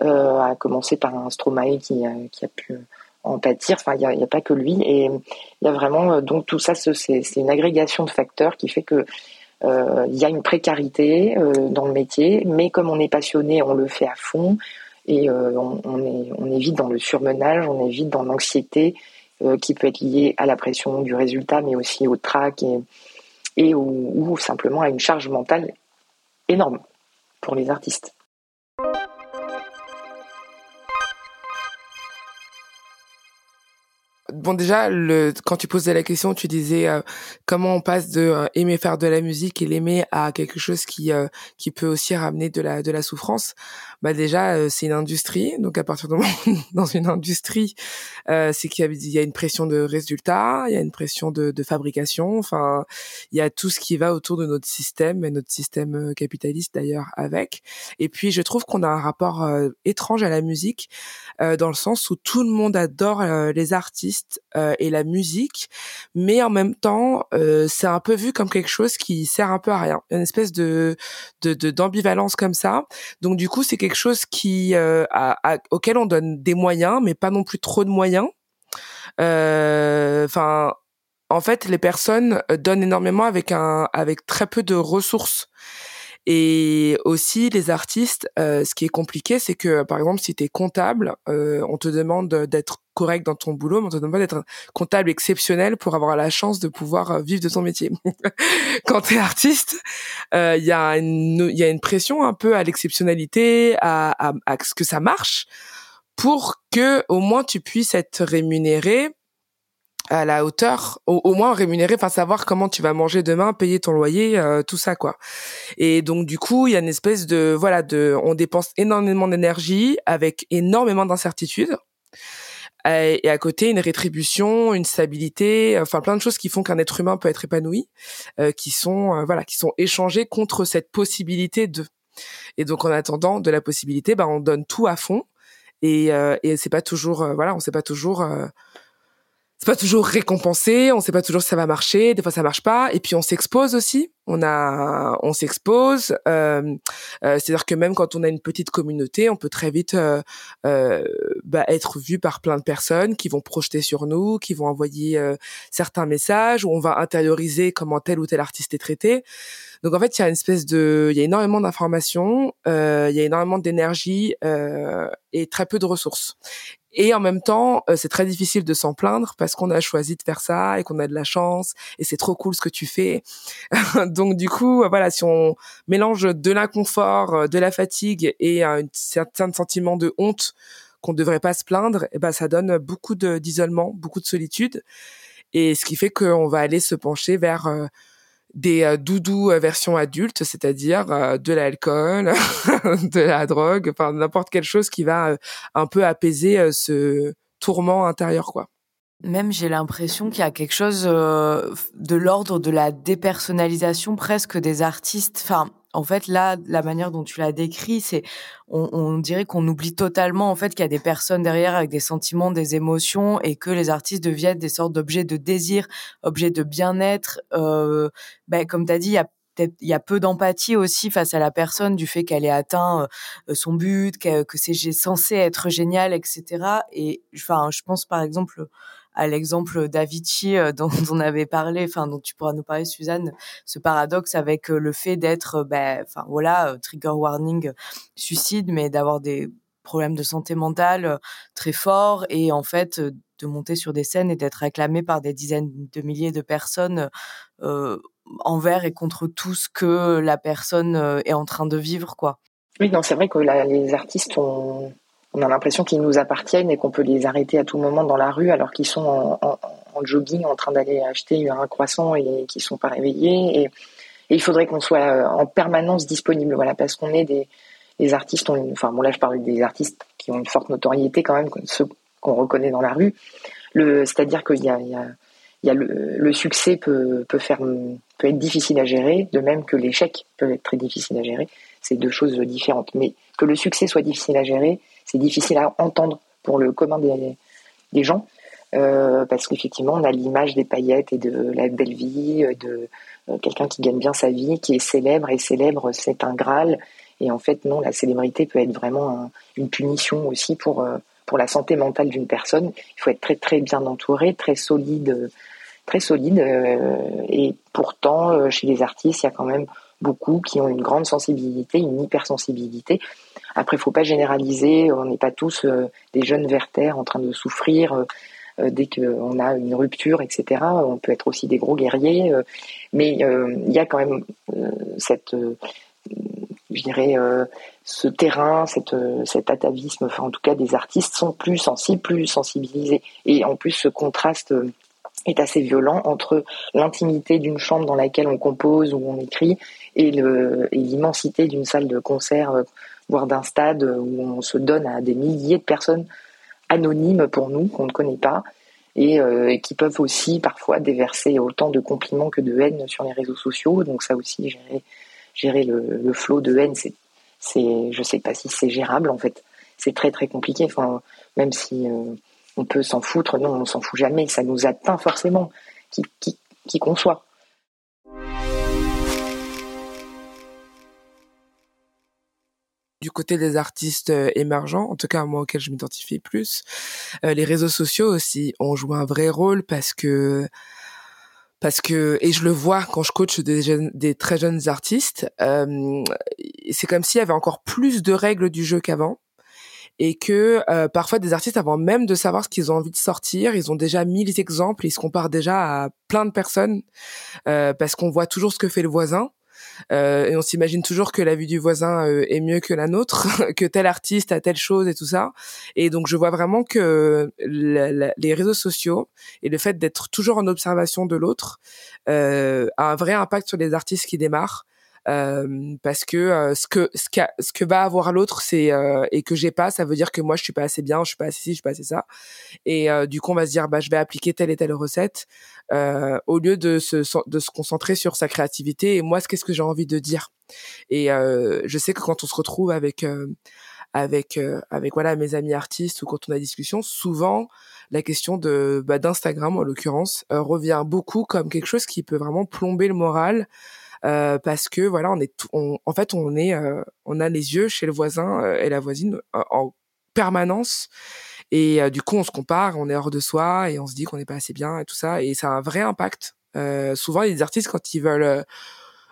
euh, à commencer par un Stromae qui a pu en pâtir. Enfin, il n'y a, pas que lui. Et il y a vraiment euh, donc tout ça, c'est une agrégation de facteurs qui fait que euh, il y a une précarité dans le métier, mais comme on est passionné, on le fait à fond et on, on dans le surmenage, on est vite dans l'anxiété qui peut être liée à la pression du résultat, mais aussi au trac et ou simplement à une charge mentale énorme pour les artistes. Bon déjà, le, quand tu posais la question, tu disais euh, comment on passe de euh, aimer faire de la musique et l'aimer à quelque chose qui euh, qui peut aussi ramener de la de la souffrance. Bah déjà, c'est une industrie, donc à partir du moment dans une industrie, c'est qu'il y, a une pression de résultats, il y a une pression de, de, fabrication. Enfin, il y a tout ce qui va autour de notre système et notre système capitaliste d'ailleurs avec. Et puis, je trouve qu'on a un rapport étrange à la musique dans le sens où tout le monde adore les artistes euh, et la musique, mais en même temps, euh, c'est un peu vu comme quelque chose qui sert un peu à rien. Une espèce de d'ambivalence comme ça. Donc du coup, c'est quelque chose qui euh, auquel on donne des moyens, mais pas non plus trop de moyens. Enfin, en fait, les personnes donnent énormément avec un avec très peu de ressources. Et aussi les artistes, ce qui est compliqué, c'est que par exemple si tu es comptable, on te demande d'être correct dans ton boulot, mais on te demande d'être un comptable exceptionnel pour avoir la chance de pouvoir euh, vivre de ton métier. Quand tu es artiste, il y, a une, y a une pression un peu à l'exceptionnalité, à, à, à ce que ça marche, pour que au moins tu puisses être rémunéré à la hauteur, au, moins rémunéré, enfin savoir comment tu vas manger demain, payer ton loyer, euh, tout ça quoi. Et donc du coup, il y a une espèce de voilà de, on dépense énormément d'énergie avec énormément d'incertitudes. Et à côté, une rétribution, une stabilité, enfin plein de choses qui font qu'un être humain peut être épanoui, euh, qui sont euh, voilà, qui sont échangées contre cette possibilité de. Et donc en attendant de la possibilité, bah on donne tout à fond et et c'est pas toujours voilà, on sait pas toujours c'est pas toujours récompensé, on sait pas toujours si ça va marcher, des fois ça marche pas, et puis on s'expose aussi. On a, on s'expose. Euh, euh, C'est-à-dire que même quand on a une petite communauté, on peut très vite euh, euh bah, être vu par plein de personnes qui vont projeter sur nous, qui vont envoyer euh, certains messages, où on va intérioriser comment tel ou tel artiste est traité. Donc en fait, il y a une espèce de, il y a énormément d'informations, euh, il y a énormément d'énergie et très peu de ressources. Et en même temps, euh, c'est très difficile de s'en plaindre parce qu'on a choisi de faire ça et qu'on a de la chance et c'est trop cool ce que tu fais. Donc du coup, euh, voilà, si on mélange de l'inconfort, euh, de la fatigue et un certain sentiment de honte qu'on ne devrait pas se plaindre, eh ben ça donne beaucoup d'isolement, beaucoup de solitude. Et ce qui fait qu'on va aller se pencher vers des euh, doudous euh, version adulte, c'est-à-dire euh, de l'alcool, de la drogue, enfin n'importe quelle chose qui va un peu apaiser ce tourment intérieur, quoi. Même j'ai l'impression qu'il y a quelque chose de l'ordre de la dépersonnalisation presque des artistes. Enfin, en fait, là, la manière dont tu l'as décrit, c'est, on, dirait qu'on oublie totalement, en fait, qu'il y a des personnes derrière avec des sentiments, des émotions, et que les artistes deviennent des sortes d'objets de désir, objets de bien-être. Euh, ben, comme tu as dit, il y a peu d'empathie aussi face à la personne du fait qu'elle ait atteint euh, son but, que c'est censé être génial, etc. Et enfin, je pense par exemple à l'exemple d'Avicii euh, dont, on avait parlé, enfin dont tu pourras nous parler, Suzanne, ce paradoxe avec euh, le fait d'être, ben, enfin voilà, trigger warning, suicide, mais d'avoir des problèmes de santé mentale très forts et en fait de monter sur des scènes et d'être acclamé par des dizaines de milliers de personnes euh, envers et contre tout ce que la personne est en train de vivre, quoi. Oui, non, c'est vrai que les artistes ont, on a l'impression qu'ils nous appartiennent et qu'on peut les arrêter à tout moment dans la rue alors qu'ils sont en, jogging en train d'aller acheter un croissant et qu'ils sont pas réveillés. Et, il faudrait qu'on soit euh, en permanence disponible, voilà, parce qu'on est des, artistes, enfin bon là je parle des artistes qui ont une forte notoriété quand même, ceux qu'on reconnaît dans la rue. c'est-à-dire qu'il y a, y a, le, succès peut, peut faire peut être difficile à gérer, de même que l'échec peut être très difficile à gérer. C'est deux choses différentes. Mais que le succès soit difficile à gérer, c'est difficile à entendre pour le commun des, gens, euh, parce qu'effectivement, on a l'image des paillettes et de la belle vie, de euh, quelqu'un qui gagne bien sa vie, qui est célèbre, et célèbre, c'est un Graal. Et en fait, non, la célébrité peut être vraiment une punition aussi pour, euh, pour la santé mentale d'une personne. Il faut être très, très bien entouré, très solide, très solide. et pourtant, chez les artistes, il y a quand même beaucoup qui ont une grande sensibilité, une hypersensibilité. Après, il faut pas généraliser. On n'est pas tous euh, des jeunes vertères en train de souffrir euh, euh, dès qu'on a une rupture, etc. On peut être aussi des gros guerriers, mais il y a quand même cette, je dirais, ce terrain, cette, cet atavisme. En tout cas, des artistes sont plus sensibles, plus sensibilisés, et en plus, ce contraste est assez violent entre l'intimité d'une chambre dans laquelle on compose ou on écrit et l'immensité d'une salle de concert, euh, voire d'un stade où on se donne à des milliers de personnes anonymes pour nous, qu'on ne connaît pas, et, euh, qui peuvent aussi parfois déverser autant de compliments que de haine sur les réseaux sociaux. Donc ça aussi, gérer, gérer le, flot de haine, c'est, je sais pas si c'est gérable en fait. C'est très très compliqué. Enfin, même si euh, on peut s'en foutre, non, on s'en fout jamais. Ça nous atteint forcément, qui, qui, qui qu'on soit. du côté des artistes euh, émergents, en tout cas moi auquel je m'identifie plus, euh, les réseaux sociaux aussi ont joué un vrai rôle parce que parce que et je le vois quand je coach des jeunes, des très jeunes artistes, euh, c'est comme s'il y avait encore plus de règles du jeu qu'avant et que euh, parfois des artistes avant même de savoir ce qu'ils ont envie de sortir, ils ont déjà mis les exemples, ils se comparent déjà à plein de personnes euh, parce qu'on voit toujours ce que fait le voisin. Euh, et on s'imagine toujours que la vie du voisin euh, est mieux que la nôtre, que tel artiste a telle chose et tout ça. Et donc je vois vraiment que les réseaux sociaux et le fait d'être toujours en observation de l'autre euh, a un vrai impact sur les artistes qui démarrent parce que euh, ce que ce, ce que va avoir l'autre c'est euh, et que j'ai pas ça veut dire que moi je suis pas assez bien je suis pas assez ci je suis pas assez ça. Et du coup on va se dire bah je vais appliquer telle et telle recette au lieu de se de se concentrer sur sa créativité et moi qu'est-ce que j'ai envie de dire. Et je sais que quand on se retrouve avec avec avec voilà mes amis artistes ou quand on a des discussions souvent la question de bah, d'Instagram en l'occurrence revient beaucoup comme quelque chose qui peut vraiment plomber le moral euh, parce que voilà, on est, en fait, on est, euh, on a les yeux chez le voisin euh, et la voisine en permanence. Et du coup, on se compare, on est hors de soi et on se dit qu'on n'est pas assez bien et tout ça. Et ça a un vrai impact. souvent, les artistes, quand ils veulent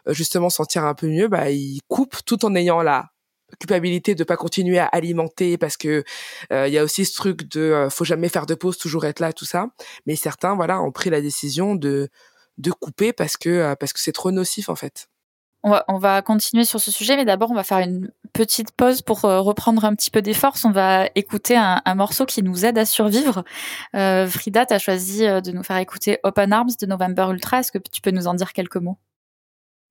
justement sentir un peu mieux, bah, ils coupent tout en ayant la culpabilité de pas continuer à alimenter parce que il y a aussi ce truc de faut jamais faire de pause toujours être là tout ça mais certains voilà ont pris la décision de de couper parce que euh, parce que c'est trop nocif en fait. On va, on va, continuer sur ce sujet, mais d'abord on va faire une petite pause pour euh, reprendre un petit peu des forces. On va écouter un, morceau qui nous aide à survivre. Euh, Frida, tu as choisi de nous faire écouter Open Arms de November Ultra. Est-ce que tu peux nous en dire quelques mots?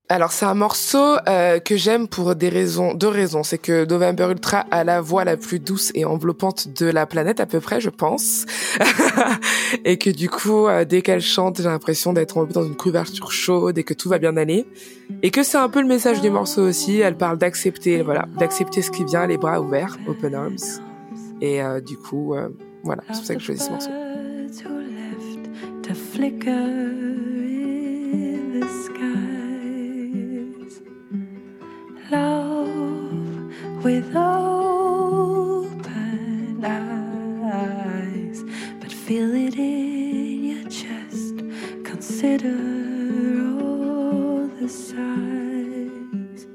Alors c'est un morceau euh, que j'aime pour des raisons, deux raisons. C'est que November Ultra a la voix la plus douce et enveloppante de la planète à peu près, je pense, et que du coup euh, dès qu'elle chante, j'ai l'impression d'être dans une couverture chaude et que tout va bien aller, et que c'est un peu le message du morceau aussi. Elle parle d'accepter, voilà, d'accepter ce qui vient, les bras ouverts, open arms, et euh, du coup voilà, c'est pour ça que je choisis ce morceau. With open eyes, but feel it in your chest. Consider all the sides,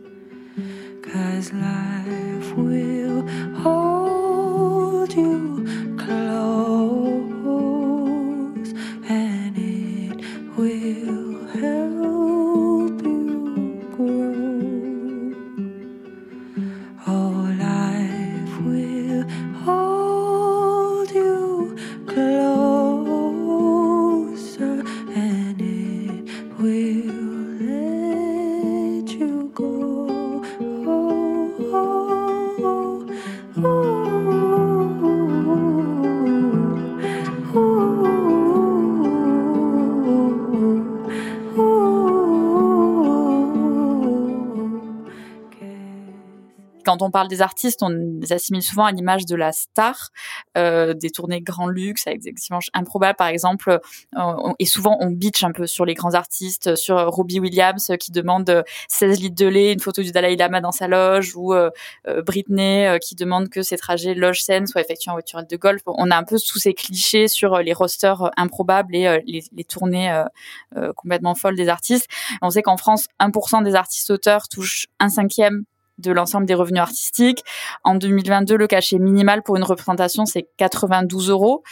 cause life will hold you close Quand on parle des artistes, on les assimile souvent à l'image de la star, euh, des tournées grand luxe avec des exigences improbables, par exemple. Euh, et souvent, on bitch un peu sur les grands artistes, sur Robbie Williams euh, qui demande euh, 16 litres de lait, une photo du Dalai Lama dans sa loge, ou Britney qui demande que ses trajets loge-scène soient effectués en voiture de golf. On a un peu tous ces clichés sur les rosters improbables et les, tournées complètement folles des artistes. On sait qu'en France, 1% des artistes auteurs touchent un cinquième de l'ensemble des revenus artistiques. En 2022, le cachet minimal pour une représentation, c'est 92 euros.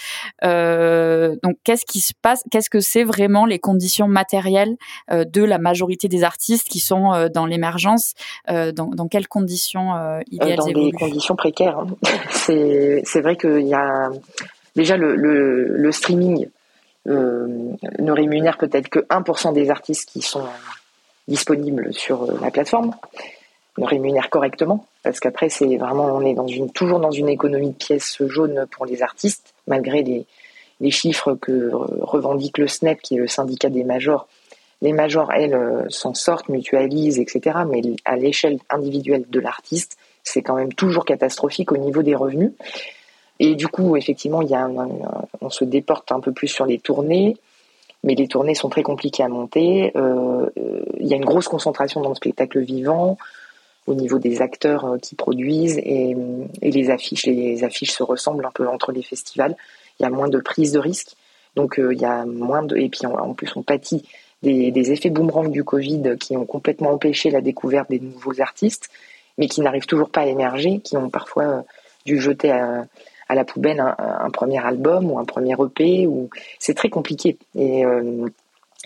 Euh, donc, qu'est-ce qui se passe? Qu'est-ce que c'est vraiment les conditions matérielles euh, de la majorité des artistes qui sont euh, dans l'émergence? Dans, dans quelles conditions idéales dans des conditions précaires. hein. c'est vrai qu'il y a déjà le, le, le streaming ne rémunère peut-être que 1% des artistes qui sont disponibles sur la plateforme, ne rémunère correctement, parce qu'après c'est vraiment on est dans une toujours dans une économie de pièces jaunes pour les artistes, malgré les, chiffres que revendique le SNEP, qui est le syndicat des majors. Les majors, elles, euh, s'en sortent, mutualisent, etc. Mais à l'échelle individuelle de l'artiste, c'est quand même toujours catastrophique au niveau des revenus. Et du coup, effectivement, y a on se déporte un peu plus sur les tournées, mais les tournées sont très compliquées à monter. Euh, euh, il y a une grosse concentration dans le spectacle vivant au niveau des acteurs euh, qui produisent et, les affiches. Les affiches se ressemblent un peu entre les festivals. Il y a moins de prise de risque, donc euh, il y a moins de. Et puis en, plus, on pâtit des, effets boomerang du Covid qui ont complètement empêché la découverte des nouveaux artistes, mais qui n'arrivent toujours pas à émerger, qui ont parfois euh, dû jeter à, la poubelle un, premier album ou un premier EP. Ou c'est très compliqué. Et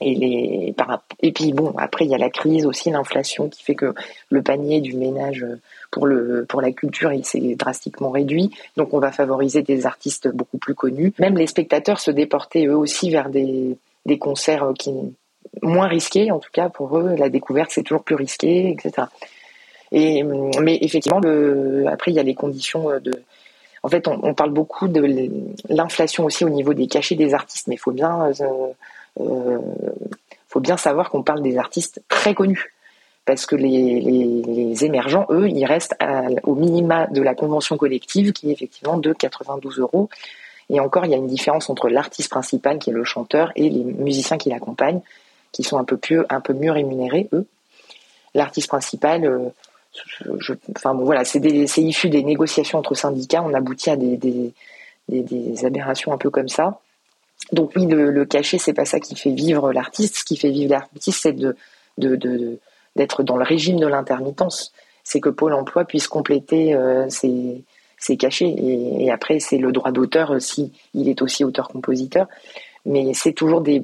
et, les, et puis bon, après il y a la crise aussi, l'inflation qui fait que le panier du ménage pour, le, pour la culture il s'est drastiquement réduit. Donc on va favoriser des artistes beaucoup plus connus. Même les spectateurs se déportaient eux aussi vers des, des concerts qui moins risqués, en tout cas pour eux, la découverte c'est toujours plus risqué, etc. Et, mais effectivement, le, après il y a les conditions de, en fait, on, parle beaucoup de l'inflation aussi au niveau des cachets des artistes, mais il faut bien, euh, euh, faut bien savoir qu'on parle des artistes très connus. Parce que les, émergents, eux, ils restent au minima de la convention collective, qui est effectivement de 92 euros. Et encore, il y a une différence entre l'artiste principal, qui est le chanteur, et les musiciens qui l'accompagnent, qui sont un peu, plus, un peu mieux rémunérés, eux. L'artiste principal, euh, voilà, c'est issu des négociations entre syndicats. On aboutit à des aberrations un peu comme ça. Donc oui, le, le cachet, c'est pas ça qui fait vivre l'artiste. Ce qui fait vivre l'artiste, c'est de, d'être dans le régime de l'intermittence. C'est que Pôle Emploi puisse compléter euh, ses, cachets. Et, après, c'est le droit d'auteur euh, si il est aussi auteur-compositeur. Mais c'est toujours des,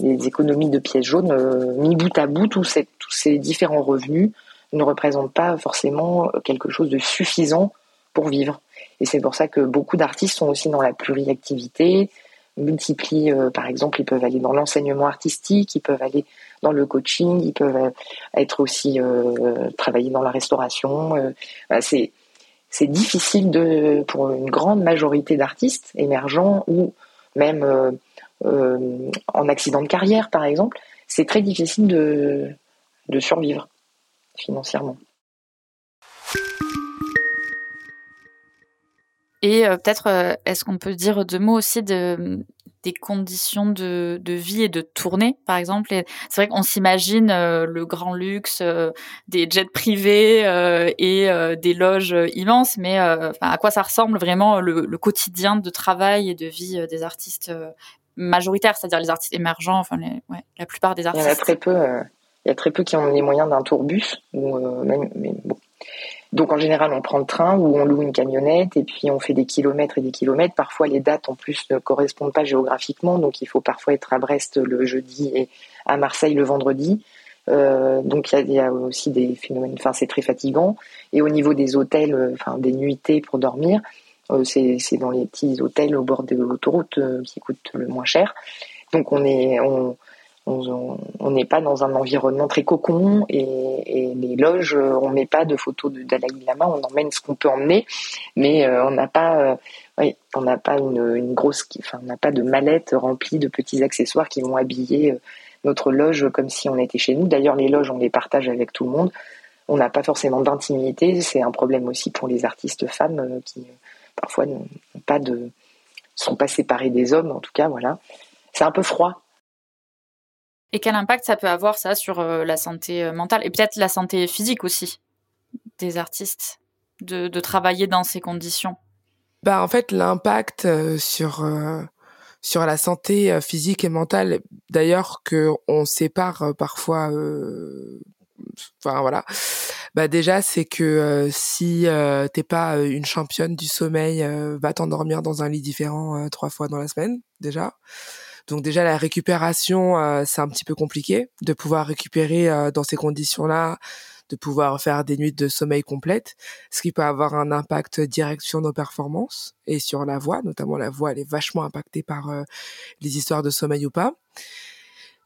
des économies de pièces jaunes euh, mis bout à bout. Tous ces différents revenus ne représentent pas forcément quelque chose de suffisant pour vivre. Et c'est pour ça que beaucoup d'artistes sont aussi dans la pluriactivité, multiplient. par exemple, ils peuvent aller dans l'enseignement artistique, ils peuvent aller dans le coaching, ils peuvent être aussi travailler dans la restauration. c'est c'est difficile de pour une grande majorité d'artistes émergents ou même en accident de carrière, par exemple, c'est très difficile de, de survivre financièrement. Et euh, peut-être, euh, est-ce qu'on peut dire deux mots aussi de, des conditions de, de vie et de tournée, par exemple? C'est vrai qu'on s'imagine euh, le grand luxe, des jets privés et des loges immenses, mais à quoi ça ressemble vraiment le, le, quotidien de travail et de vie des artistes majoritaires, c'est-à-dire les artistes émergents, enfin les, ouais, la plupart des artistes Il y en a très peu, il y a très peu qui ont les moyens d'un tourbus, ou même, mais bon donc en général, on prend le train ou on loue une camionnette et puis on fait des kilomètres et des kilomètres. Parfois, les dates en plus ne correspondent pas géographiquement, donc il faut parfois être à Brest le jeudi et à Marseille le vendredi. Euh, donc il y, a aussi des phénomènes. Enfin, c'est très fatigant. Et au niveau des hôtels, euh, enfin des nuitées pour dormir, euh, c'est dans les petits hôtels au bord de l'autoroute qui coûtent le moins cher. Donc on est on, on n'est pas dans un environnement très cocon et, les loges, on met pas de photos de Dalai Lama, on emmène ce qu'on peut emmener, mais euh, on n'a pas, euh, oui, on n'a pas une, grosse, enfin, on n'a pas de mallette remplie de petits accessoires qui vont habiller euh, notre loge comme si on était chez nous. D'ailleurs, les loges, on les partage avec tout le monde. On n'a pas forcément d'intimité. C'est un problème aussi pour les artistes femmes qui parfois n'ont pas de, sont pas séparés des hommes. En tout cas, voilà. C'est un peu froid et quel impact ça peut avoir, ça, sur euh, la santé euh, mentale et peut-être la santé physique aussi des artistes, de, travailler dans ces conditions? Bah, En fait, l'impact euh, sur, sur la santé physique et mentale, d'ailleurs, qu'on sépare parfois voilà. Bah déjà c'est que si t'es pas une championne du sommeil va t'endormir dans un lit différent trois fois dans la semaine déjà donc déjà la récupération, euh, c'est un petit peu compliqué de pouvoir récupérer euh, dans ces conditions-là, de pouvoir faire des nuits de sommeil complètes, ce qui peut avoir un impact direct sur nos performances et sur la voix, notamment la voix, elle est vachement impactée par euh, les histoires de sommeil ou pas.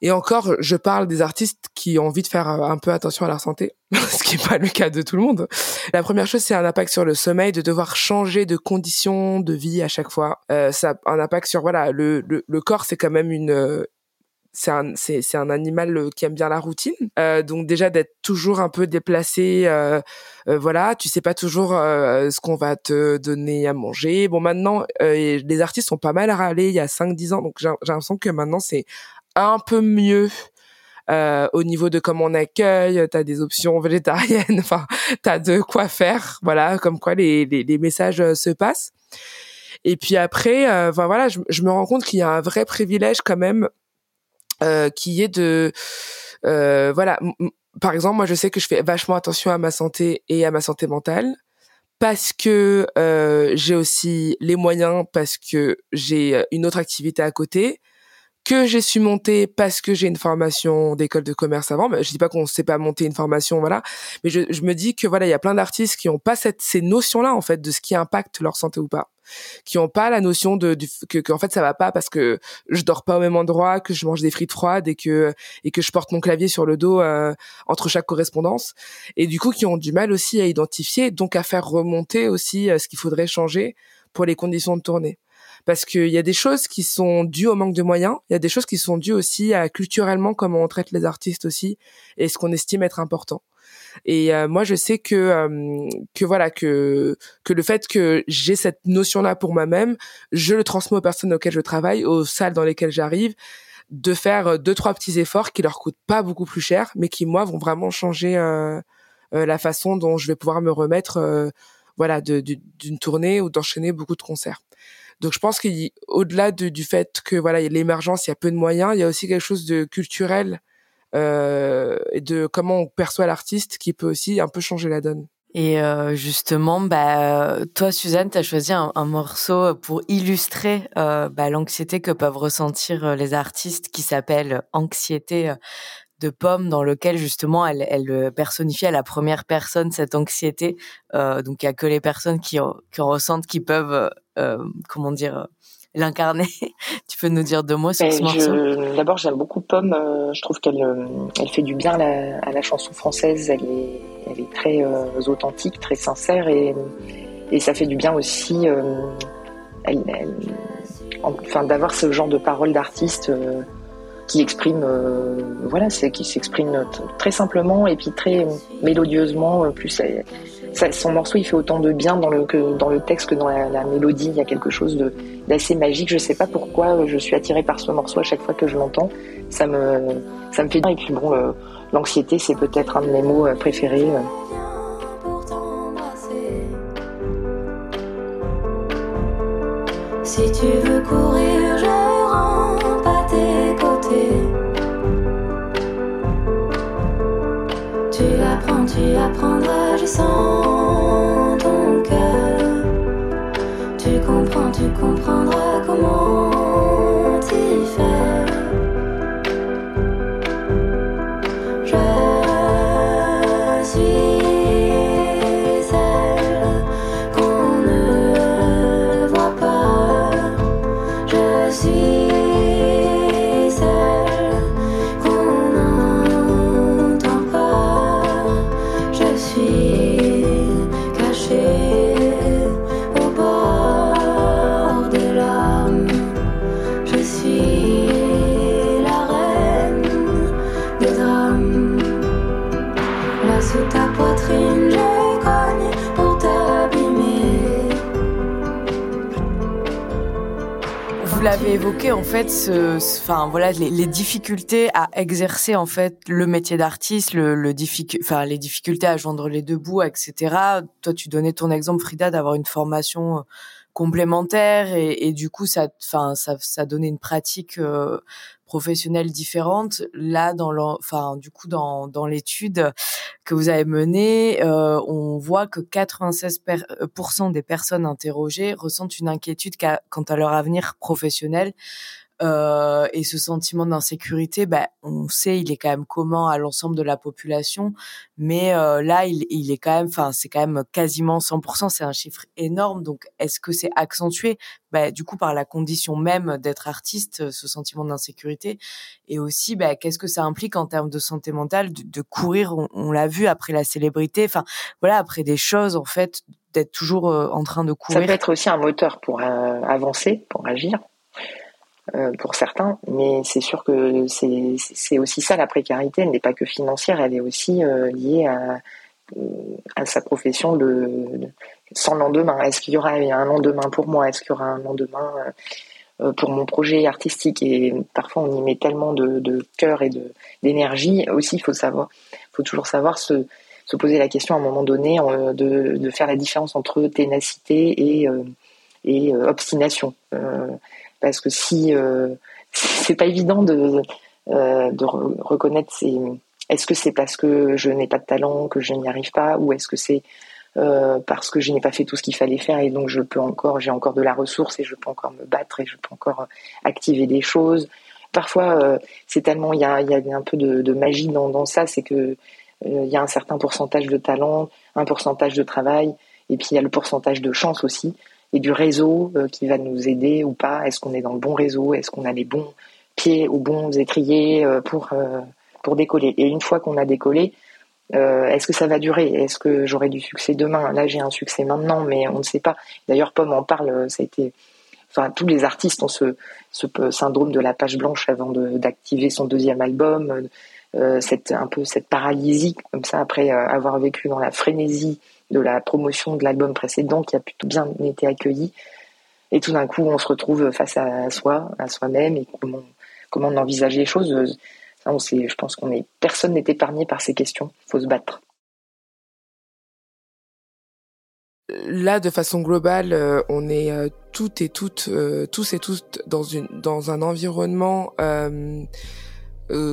Et encore, je parle des artistes qui ont envie de faire un peu attention à leur santé, ce qui n'est pas le cas de tout le monde. La première chose, c'est un impact sur le sommeil, de devoir changer de conditions de vie à chaque fois. Euh, ça un impact sur voilà le le, le corps, c'est quand même une c'est un c'est c'est un animal qui aime bien la routine. Euh, donc déjà d'être toujours un peu déplacé, euh, euh, voilà, tu sais pas toujours euh, ce qu'on va te donner à manger. Bon maintenant, euh, les artistes sont pas mal râlés il y a 5-10 ans, donc j'ai l'impression que maintenant c'est un peu mieux euh, au niveau de comment on accueille, tu as des options végétariennes, enfin, tu as de quoi faire, voilà, comme quoi les, les, les messages euh, se passent. Et puis après, euh, voilà, je, je, me rends compte qu'il y a un vrai privilège quand même euh, qui est de... Euh, voilà, par exemple, moi je sais que je fais vachement attention à ma santé et à ma santé mentale parce que j'ai aussi les moyens, parce que j'ai une autre activité à côté, que j'ai su monter parce que j'ai une formation d'école de commerce avant. Mais je dis pas qu'on sait pas monter une formation, voilà. Mais je, je me dis que voilà, il y a plein d'artistes qui ont pas cette, ces notions-là en fait de ce qui impacte leur santé ou pas, qui ont pas la notion de du, que, que en fait ça va pas parce que je dors pas au même endroit, que je mange des frites froides et que et que je porte mon clavier sur le dos euh, entre chaque correspondance. Et du coup, qui ont du mal aussi à identifier, donc à faire remonter aussi euh, ce qu'il faudrait changer pour les conditions de tournée parce qu'il y a des choses qui sont dues au manque de moyens, il y a des choses qui sont dues aussi à culturellement comment on traite les artistes aussi et ce qu'on estime être important. Et euh, moi, je sais que euh, que voilà que que le fait que j'ai cette notion-là pour moi-même, je le transmets aux personnes auxquelles je travaille, aux salles dans lesquelles j'arrive, de faire deux trois petits efforts qui leur coûtent pas beaucoup plus cher, mais qui moi vont vraiment changer euh, la façon dont je vais pouvoir me remettre voilà d'une tournée ou d'enchaîner beaucoup de concerts. Donc je pense qu'au-delà de, du fait que voilà, il y a l'émergence, il y a peu de moyens, il y a aussi quelque chose de culturel euh, et de comment on perçoit l'artiste qui peut aussi un peu changer la donne. Et euh, justement, bah, toi, Suzanne, tu as choisi un, un, morceau pour illustrer euh, bah, l'anxiété que peuvent ressentir euh, les artistes qui s'appelle Anxiété de Pomme, dans lequel justement elle, elle personnifie à la première personne cette anxiété. Euh, donc il y a que les personnes qui, qui en ressentent qui peuvent euh, comment dire, l'incarner. tu peux nous dire deux mots sur ce morceau? D'abord, j'aime beaucoup Pomme. je trouve qu'elle elle fait du bien à la, à la, chanson française. Elle est, elle est très authentique, très sincère et, et ça fait du bien aussi. Elle, enfin, d'avoir ce genre de paroles d'artiste qui exprime, euh, voilà, c'est qui s'exprime très simplement et puis très mélodieusement. Euh, plus son morceau, il fait autant de bien dans le dans le texte que dans la, mélodie. Il y a quelque chose d'assez magique. Je sais pas pourquoi euh, je suis attirée par ce morceau à chaque fois que je l'entends. Ça me ça me fait bien. Et puis bon, l'anxiété, c'est peut-être un de mes mots préférés. Si tu veux courir, sens ton cœur. Tu comprends, tu comprendras comment t'y faire. En fait, ce, enfin voilà, les, difficultés à exercer en fait le métier d'artiste, le, le enfin les difficultés à joindre les deux bouts, etc. Toi, tu donnais ton exemple, Frida, d'avoir une formation euh, complémentaire et, et, du coup ça enfin ça ça donnait une pratique euh, professionnelle différente là dans enfin du coup dans dans l'étude que vous avez menée euh, on voit que 96% des personnes interrogées ressentent une inquiétude quant à leur avenir professionnel euh, et ce sentiment d'insécurité, ben, on sait, il est quand même commun à l'ensemble de la population, mais euh, là, il, il, est quand même, enfin, c'est quand même quasiment 100%, c'est un chiffre énorme. Donc, est-ce que c'est accentué, ben, du coup, par la condition même d'être artiste, ce sentiment d'insécurité, et aussi, ben, qu'est-ce que ça implique en termes de santé mentale, de, courir, on, l'a vu après la célébrité, enfin, voilà, après des choses, en fait, d'être toujours euh, en train de courir. Ça peut être aussi un moteur pour euh, avancer, pour agir. Euh, pour certains, mais c'est sûr que c'est aussi ça la précarité, elle n'est pas que financière, elle est aussi euh, liée à, à sa profession de, sans lendemain. Est-ce qu'il y aura un lendemain pour moi? Est-ce qu'il y aura un lendemain euh, pour mon projet artistique? Et parfois on y met tellement de, cœur et d'énergie. Aussi, il faut faut toujours savoir se, se, poser la question à un moment donné de, de faire la différence entre ténacité et, et obstination parce que si euh, c'est pas évident de, euh, reconnaître est-ce que c'est parce que je n'ai pas de talent que je n'y arrive pas ou est-ce que c'est euh, parce que je n'ai pas fait tout ce qu'il fallait faire et donc je peux encore j'ai encore de la ressource et je peux encore me battre et je peux encore activer des choses. Parfois c'est tellement il y a, y a un peu de, magie dans, dans ça c'est que il y a un certain pourcentage de talent un pourcentage de travail et puis il y a le pourcentage de chance aussi et du réseau euh, qui va nous aider ou pas. Est-ce qu'on est dans le bon réseau? Est-ce qu'on a les bons pieds ou bons étriers euh, pour, euh, pour décoller? Et une fois qu'on a décollé, est-ce que ça va durer? Est-ce que j'aurai du succès demain? Là, j'ai un succès maintenant, mais on ne sait pas. D'ailleurs, Pomme en parle. Ça a été, enfin, tous les artistes ont ce, ce syndrome de la page blanche avant d'activer son deuxième album. cette un peu cette paralysie comme ça après avoir vécu dans la frénésie de la promotion de l'album précédent qui a plutôt bien été accueilli. Et tout d'un coup, on se retrouve face à soi, à soi-même, et comment, comment on envisage les choses. sait, je pense qu'on est, personne n'est épargné par ces questions. Faut se battre. Là, de façon globale, euh, on est euh, toutes et toutes, euh, tous et toutes dans une, dans un environnement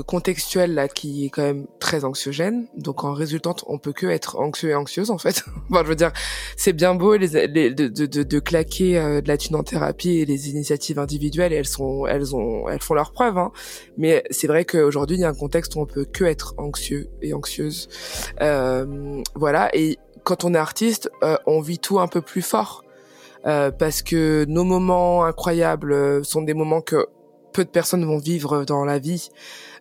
contextuel là qui est quand même très anxiogène. Donc en résultante, on peut que être anxieux et anxieuse en fait. enfin, je veux dire, c'est bien beau les, les de, de, de, claquer euh, de la thune en thérapie et les initiatives individuelles, elles sont, elles ont, elles font leurs preuves. Hein. Mais c'est vrai qu'aujourd'hui, il y a un contexte où on peut que être anxieux et anxieuse. Euh, voilà. Et quand on est artiste, euh, on vit tout un peu plus fort. euh, parce que nos moments incroyables sont des moments que peu de personnes vont vivre dans la vie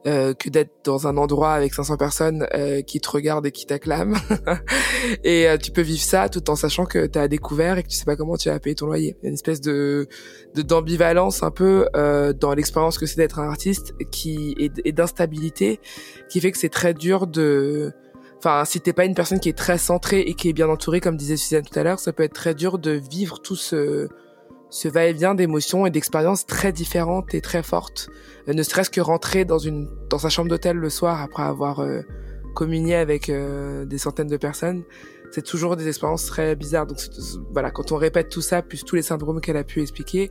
euh, que d'être dans un endroit avec 500 personnes euh, qui te regardent et qui t'acclament. et euh, tu peux vivre ça tout en sachant que tu as découvert et que tu sais pas comment tu vas payer ton loyer. Il y a une espèce de d'ambivalence un peu euh, dans l'expérience que c'est d'être un artiste qui et, d'instabilité qui fait que c'est très dur de Enfin, si t'es pas une personne qui est très centrée et qui est bien entourée, comme disait Suzanne tout à l'heure, ça peut être très dur de vivre tout ce, ce va-et-vient d'émotions et d'expériences très différentes et très fortes. Euh, ne serait-ce que rentrer dans une dans sa chambre d'hôtel le soir après avoir euh, communié avec euh, des centaines de personnes, c'est toujours des expériences très bizarres. Donc voilà, quand on répète tout ça plus tous les syndromes qu'elle a pu expliquer,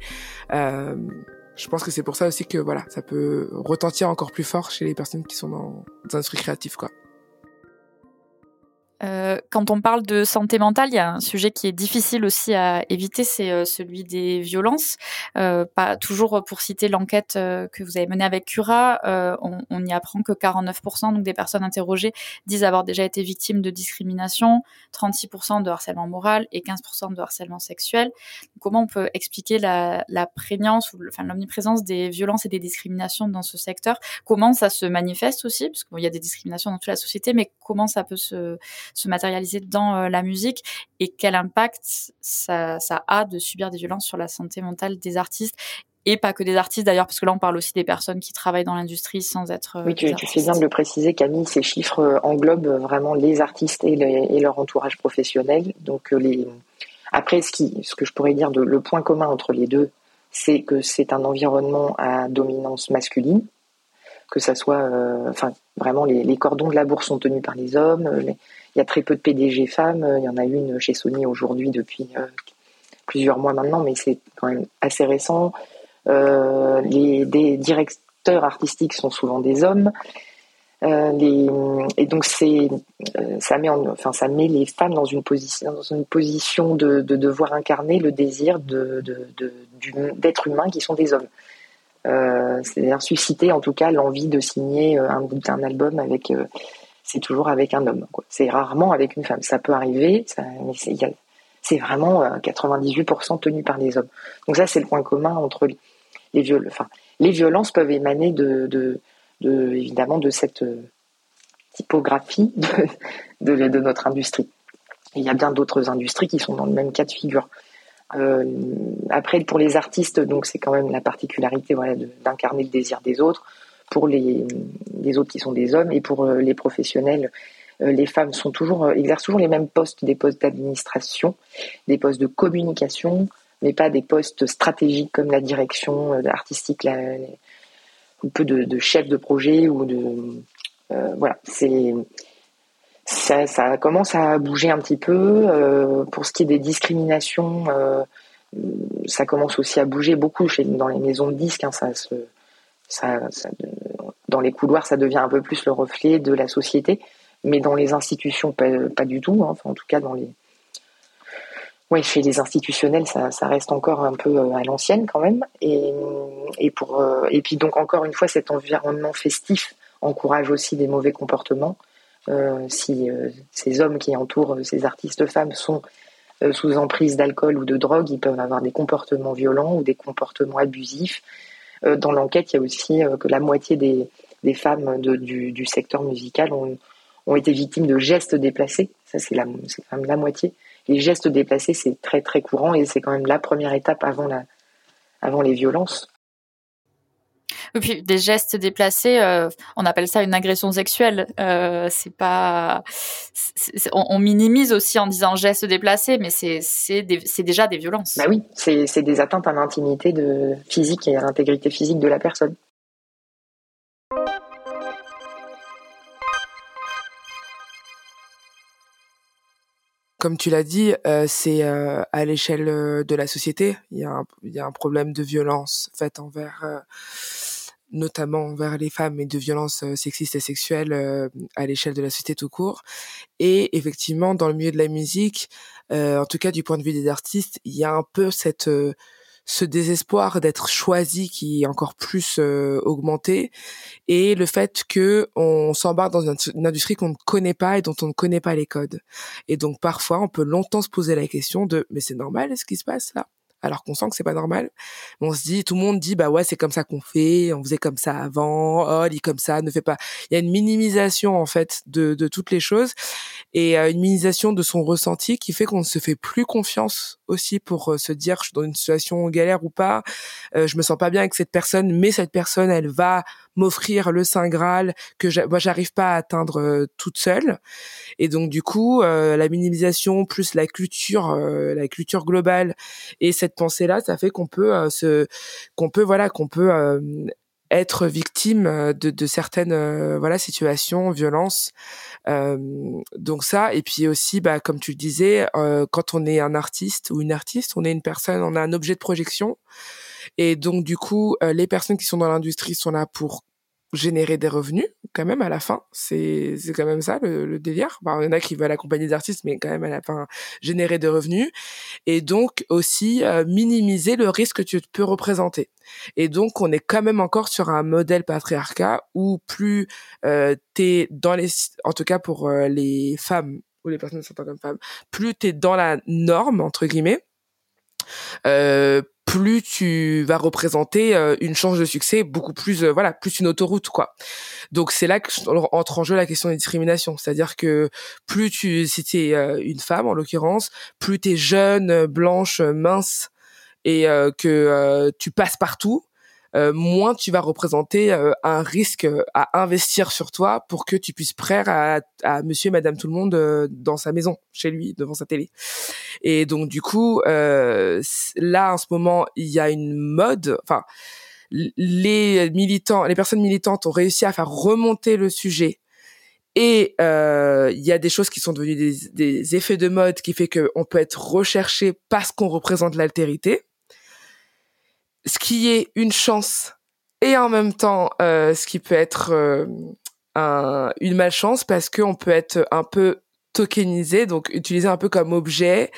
je pense que c'est pour ça aussi que voilà, ça peut retentir encore plus fort chez les personnes qui sont dans, dans l'industrie créative quoi. Euh, quand on parle de santé mentale, il y a un sujet qui est difficile aussi à éviter, c'est euh, celui des violences. Euh, pas toujours pour citer l'enquête euh, que vous avez menée avec Cura, euh, on, on, y apprend que 49% donc des personnes interrogées disent avoir déjà été victimes de discrimination, 36% de harcèlement moral et 15% de harcèlement sexuel. Comment on peut expliquer la, la prégnance ou enfin l'omniprésence des violences et des discriminations dans ce secteur? Comment ça se manifeste aussi? Parce qu'il y a des discriminations dans toute la société, mais comment ça peut se se matérialiser dans euh, la musique et quel impact ça, ça a de subir des violences sur la santé mentale des artistes et pas que des artistes d'ailleurs, parce que là on parle aussi des personnes qui travaillent dans l'industrie sans être. Euh, oui, tu, tu, fais bien de le préciser, Camille. Ces chiffres euh, englobent vraiment les artistes et, les, et leur entourage professionnel. Donc les. Après, ce, qui, ce que je pourrais dire de le point commun entre les deux, c'est que c'est un environnement à dominance masculine, que ça soit, euh, enfin, vraiment les, cordons de la bourse sont tenus par les hommes. Les, il y a très peu de PDG femmes. Il y en a une chez Sony aujourd'hui depuis euh, plusieurs mois maintenant, mais c'est quand même assez récent. Euh, les directeurs artistiques sont souvent des hommes. Euh, et donc c'est euh, ça met en, enfin ça met les femmes dans une position dans une position de, de devoir incarner le désir de d'êtres humains qui sont des hommes. Euh, c'est-à-dire susciter en tout cas l'envie de signer un, un album avec c'est toujours avec un homme. C'est rarement avec une femme. Ça peut arriver, mais c'est vraiment 98% euh, tenu par les hommes. Donc ça, c'est le point commun entre les, viols. Enfin, les violences peuvent émaner de, de, de évidemment de cette euh, typographie de, notre industrie. il y a bien d'autres industries qui sont dans le même cas de figure. Euh, après, pour les artistes, donc c'est quand même la particularité d'incarner le désir des autres. Pour les, autres qui sont des hommes et pour euh, les professionnels, euh, les femmes sont toujours, exercent toujours les mêmes postes, des postes d'administration, des postes de communication, mais pas des postes stratégiques comme la direction artistique, la, ou peu de, chefs de projet ou de voilà, c'est ça, commence à bouger un petit peu. Euh, pour ce qui est des discriminations, euh, ça commence aussi à bouger beaucoup dans les maisons de disques. Hein, ça se, ça, dans les couloirs, ça devient un peu plus le reflet de la société, mais dans les institutions, pas, du tout. Hein. En tout cas, dans les, ouais, chez les institutionnels, ça, reste encore un peu euh, à l'ancienne quand même. Et, et pour, et puis donc encore une fois, cet environnement festif encourage aussi des mauvais comportements. Euh, si euh, ces hommes qui entourent ces artistes femmes sont euh, sous emprise d'alcool ou de drogue, ils peuvent avoir des comportements violents ou des comportements abusifs. Euh, dans l'enquête, il y a aussi euh, que la moitié des, femmes du, secteur musical ont, été victimes de gestes déplacés. Ça, c'est quand même la moitié. Les gestes déplacés, c'est très très courant et c'est quand même la première étape avant les violences. Et puis des gestes déplacés, euh, on appelle ça une agression sexuelle. Euh, c'est pas, c'est, on, on, minimise aussi en disant geste déplacé, mais c'est c'est, c'est déjà des violences. Bah oui, c'est, c'est des atteintes à l'intimité de physique et à l'intégrité physique de la personne. comme tu l'as dit, euh, c'est euh, à l'échelle de la société. Il y, a un, il y a un problème de violence faite envers euh, notamment envers les femmes et de violences sexistes et sexuelles à l'échelle de la société tout court. Et effectivement, dans le milieu de la musique, en tout cas du point de vue des artistes, il y a un peu cette ce désespoir d'être choisi qui est encore plus euh, augmenté et le fait que on s'embarque dans une industrie qu'on ne connaît pas et dont on ne connaît pas les codes. Et donc parfois on peut longtemps se poser la question de mais c'est normal ce qui se passe là? Alors qu'on sent que c'est pas normal. On se dit, tout le monde dit, bah ouais, c'est comme ça qu'on fait, on faisait comme ça avant, oh, dit comme ça, ne fait pas. Il y a une minimisation, en fait, de, de toutes les choses et euh, une minimisation de son ressenti qui fait qu'on ne se fait plus confiance aussi pour euh, se dire, je suis dans une situation galère ou pas, euh, je me sens pas bien avec cette personne, mais cette personne, elle va m'offrir le Saint Graal que moi j'arrive pas à atteindre euh, toute seule. Et donc du coup, la minimisation plus la culture, la culture globale et cette pensée là, ça fait qu'on peut se, qu'on peut voilà, qu'on peut être victime de, de certaines voilà situations, violences. donc ça, et puis aussi, bah, comme tu le disais, quand on est un artiste ou une artiste, on est une personne, on a un objet de projection. Et donc, du coup, euh, les personnes qui sont dans l'industrie sont là pour générer des revenus quand même à la fin c'est c'est quand même ça le, le délire. Il y en a qui veulent accompagner des artistes mais quand même à la fin générer des revenus. Et donc aussi euh, minimiser le risque que tu peux représenter. Et donc on est quand même encore sur un modèle patriarcat où plus euh, t'es dans les en tout cas pour euh, les femmes ou les personnes sont comme femmes plus t'es dans la norme entre guillemets euh, plus tu vas représenter euh, une chance de succès beaucoup plus euh, voilà plus une autoroute quoi. Donc c'est là que entre en jeu la question des discriminations. C'est-à-dire que plus tu si t'es euh, une femme en l'occurrence plus t'es jeune blanche mince et que tu passes partout euh, moins tu vas représenter euh, un risque à investir sur toi pour que tu puisses prêter à, à monsieur et madame tout le monde euh, dans sa maison, chez lui, devant sa télé. Et donc du coup, là en ce moment, il y a une mode, enfin les militants, les personnes militantes ont réussi à faire remonter le sujet et il y a des choses qui sont devenues des, des effets de mode qui fait qu'on peut être recherché parce qu'on représente l'altérité ce qui est une chance et en même temps euh, ce qui peut être euh, un, une malchance parce qu'on peut être un peu tokenisé, donc utilisé un peu comme objet,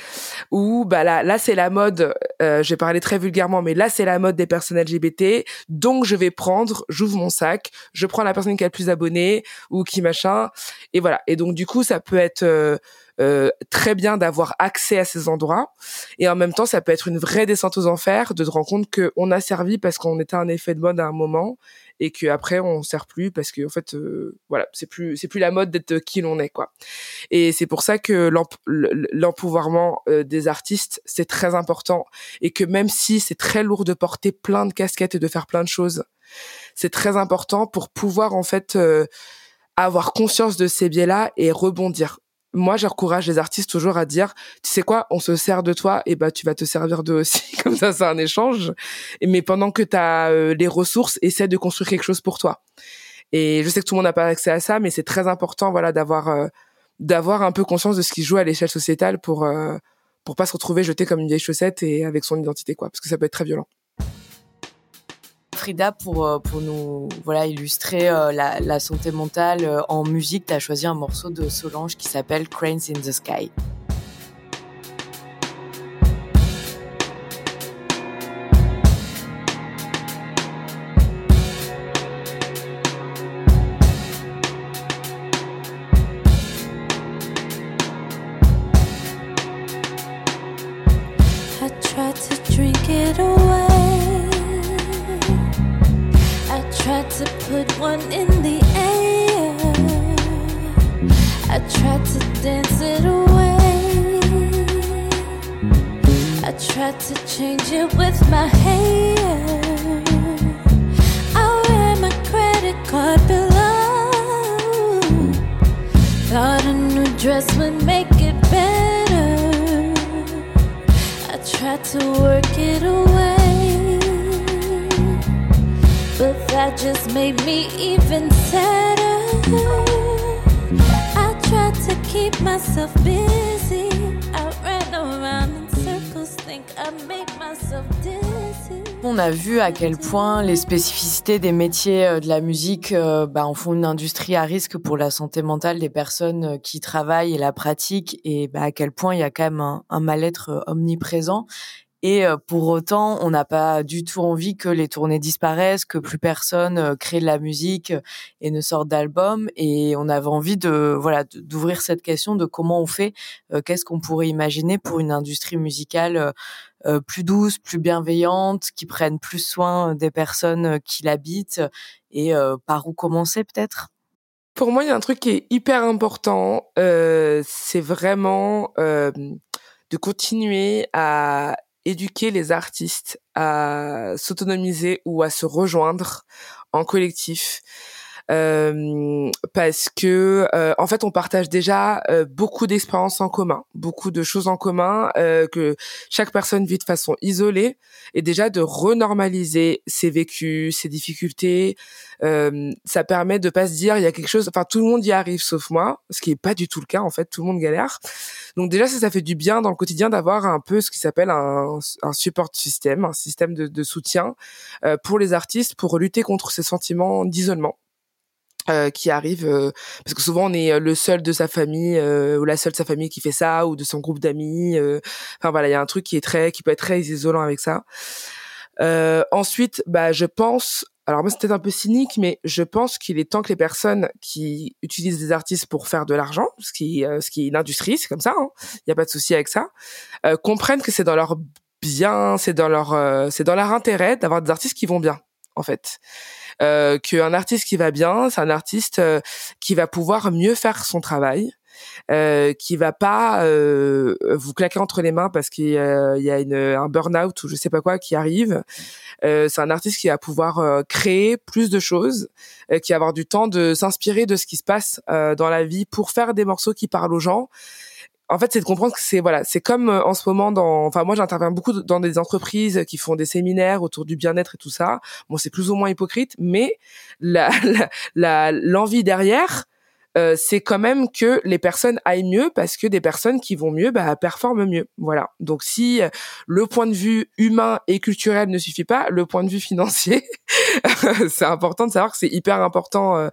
ou bah là, là c'est la mode, euh, j'ai parlé très vulgairement, mais là c'est la mode des personnes LGBT, donc je vais prendre, j'ouvre mon sac, je prends la personne qui a le plus d'abonnés, ou qui machin, et voilà. Et donc du coup ça peut être euh, euh, très bien d'avoir accès à ces endroits et en même temps ça peut être une vraie descente aux enfers de te rendre compte qu'on a servi parce qu'on était un effet de mode à un moment et que après on sert plus parce que en fait euh, voilà c'est plus c'est plus la mode d'être qui l'on est quoi. Et c'est pour ça que l'empouvoirment euh, des artistes c'est très important et que même si c'est très lourd de porter plein de casquettes et de faire plein de choses c'est très important pour pouvoir en fait avoir conscience de ces biais là et rebondir moi, j'encourage les artistes toujours à dire, tu sais quoi, on se sert de toi, et bah tu vas te servir d'eux aussi, comme ça c'est un échange. Mais pendant que tu as euh, les ressources, essaie de construire quelque chose pour toi. Et je sais que tout le monde n'a pas accès à ça, mais c'est très important, voilà, d'avoir euh, d'avoir un peu conscience de ce qui joue à l'échelle sociétale pour euh, pour pas se retrouver jeté comme une vieille chaussette et avec son identité quoi, parce que ça peut être très violent. Frida, pour, euh, pour nous voilà, illustrer euh, la, la santé mentale euh, en musique, tu as choisi un morceau de Solange qui s'appelle Cranes in the Sky. Quel point les spécificités des métiers euh, de la musique euh, bah, en font une industrie à risque pour la santé mentale des personnes euh, qui travaillent et la pratiquent, et bah, à quel point il y a quand même un, mal-être omniprésent. Et pour autant, on n'a pas du tout envie que les tournées disparaissent, que plus personne crée de la musique et ne sorte d'album. Et on avait envie de voilà d'ouvrir cette question de comment on fait, qu'est-ce qu'on pourrait imaginer pour une industrie musicale plus douce, plus bienveillante, qui prenne plus soin des personnes qui l'habitent et par où commencer peut-être? Pour moi, il y a un truc qui est hyper important, c'est vraiment de continuer à éduquer les artistes à s'autonomiser ou à se rejoindre en collectif euh, parce que euh, en fait on partage déjà euh, beaucoup d'expériences en commun, beaucoup de choses en commun que chaque personne vit de façon isolée et déjà de renormaliser ses vécus, ses difficultés, ça permet de pas se dire il y a quelque chose, enfin tout le monde y arrive sauf moi, ce qui est pas du tout le cas en fait, tout le monde galère. Donc déjà ça ça fait du bien dans le quotidien d'avoir un peu ce qui s'appelle un, un support système, un système de, de soutien pour les artistes pour lutter contre ces sentiments d'isolement. Euh, qui arrive euh, parce que souvent on est euh, le seul de sa famille ou la seule de sa famille qui fait ça ou de son groupe d'amis enfin voilà il y a un truc qui est très qui peut être très isolant avec ça. Ensuite bah je pense alors moi c'est peut-être un peu cynique mais je pense qu'il est temps que les personnes qui utilisent des artistes pour faire de l'argent ce qui ce qui est une industrie c'est comme ça il hein, y a pas de souci avec ça comprennent que c'est dans leur bien c'est dans leur c'est dans leur intérêt d'avoir des artistes qui vont bien en fait euh, qu'un artiste qui va bien, c'est un artiste euh, qui va pouvoir mieux faire son travail. Euh, qui va pas euh, vous claquer entre les mains parce qu'il y a une, un burn-out ou je sais pas quoi qui arrive. Euh, c'est un artiste qui va pouvoir euh, créer plus de choses, qui va avoir du temps de s'inspirer de ce qui se passe dans la vie pour faire des morceaux qui parlent aux gens en fait, c'est de comprendre que c'est voilà, c'est comme euh, en ce moment dans, enfin moi j'interviens beaucoup dans des entreprises qui font des séminaires autour du bien-être et tout ça. Bon, c'est plus ou moins hypocrite, mais la l'envie derrière, euh, c'est quand même que les personnes aillent mieux parce que des personnes qui vont mieux bah, performent mieux. Voilà. Donc si euh, le point de vue humain et culturel ne suffit pas, le point de vue financier, c'est important de savoir que c'est hyper important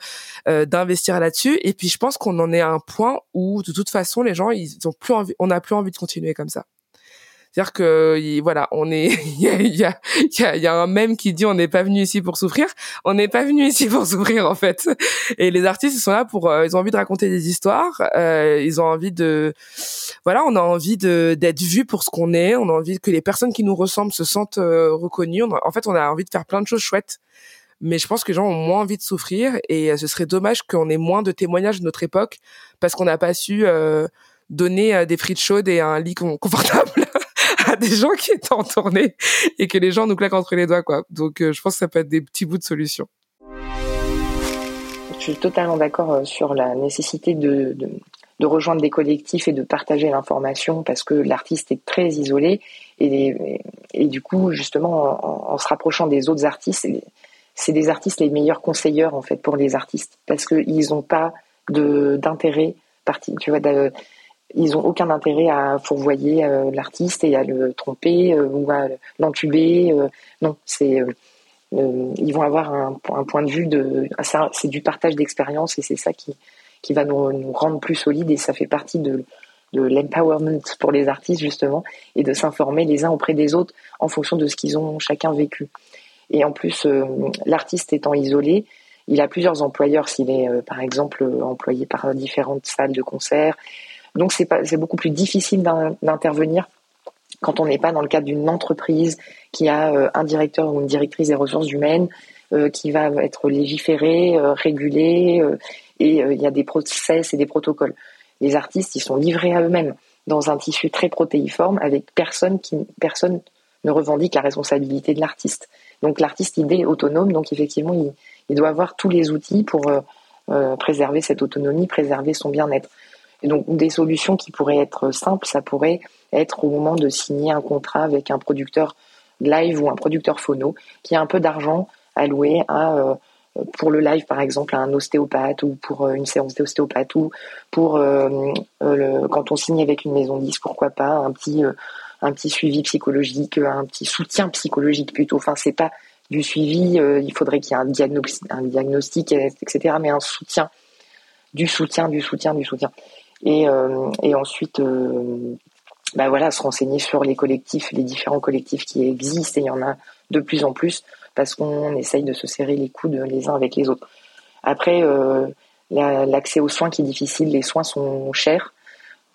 euh, d'investir là-dessus. Et puis je pense qu'on en est à un point où de toute façon les gens ils ont plus envie, on n'a plus envie de continuer comme ça. C'est-à-dire que voilà, on est, il y a, y, a, y, a, un même qui dit on n'est pas venu ici pour souffrir, on n'est pas venu ici pour souffrir en fait. Et les artistes ils sont là pour, euh, ils ont envie de raconter des histoires, euh, ils ont envie de, voilà, on a envie de d'être vu pour ce qu'on est, on a envie que les personnes qui nous ressemblent se sentent euh, reconnues. en fait, on a envie de faire plein de choses chouettes mais je pense que les gens ont moins envie de souffrir et ce serait dommage qu'on ait moins de témoignages de notre époque parce qu'on n'a pas su donner des frites chaudes et un lit confortable à des gens qui étaient en tournée et que les gens nous claquent entre les doigts, quoi. Donc, euh, je pense que ça peut être des petits bouts de solution. Je suis totalement d'accord euh, sur la nécessité de, de, rejoindre des collectifs et de partager l'information parce que l'artiste est très isolé et, et, du coup, justement, en, se rapprochant des autres artistes, c'est des artistes les meilleurs conseilleurs en fait pour les artistes parce qu'ils n'ont pas d'intérêt parti, tu vois, ils ont aucun intérêt à fourvoyer euh, l'artiste et à le tromper euh, ou à l'entuber. Euh, non, c'est ils vont avoir un, point de vue de c'est du partage d'expérience et c'est ça qui qui va nous, nous, rendre plus solides et ça fait partie de de l'empowerment pour les artistes justement et de s'informer les uns auprès des autres en fonction de ce qu'ils ont chacun vécu. Et en plus, l'artiste étant isolé, il a plusieurs employeurs s'il est par exemple employé par différentes salles de concert donc c'est beaucoup plus difficile d'intervenir quand on n'est pas dans le cadre d'une entreprise qui a euh, un directeur ou une directrice des ressources humaines euh, qui va être légiféré, euh, régulé, et il y a des process et des protocoles. Les artistes, ils sont livrés à eux-mêmes dans un tissu très protéiforme avec personne qui personne ne revendique la responsabilité de l'artiste. Donc l'artiste, il est autonome, donc effectivement, il doit avoir tous les outils pour préserver cette autonomie, préserver son bien-être. Donc des solutions qui pourraient être simples, ça pourrait être au moment de signer un contrat avec un producteur live ou un producteur phono qui a un peu d'argent alloué à euh, pour le live par exemple à un ostéopathe ou pour euh, une séance d'ostéopathe ou pour euh, le, quand on signe avec une maison 10 pourquoi pas un petit un petit suivi psychologique un petit soutien psychologique plutôt. Enfin c'est pas du suivi il faudrait qu'il y ait un un diagnostic etc mais un soutien du soutien du soutien du soutien et, euh, et ensuite, euh, bah voilà, se renseigner sur les collectifs, les différents collectifs qui existent, et il y en a de plus en plus, parce qu'on essaye de se serrer les coudes les uns avec les autres. Après, euh, l'accès aux soins qui est difficile, les soins sont chers.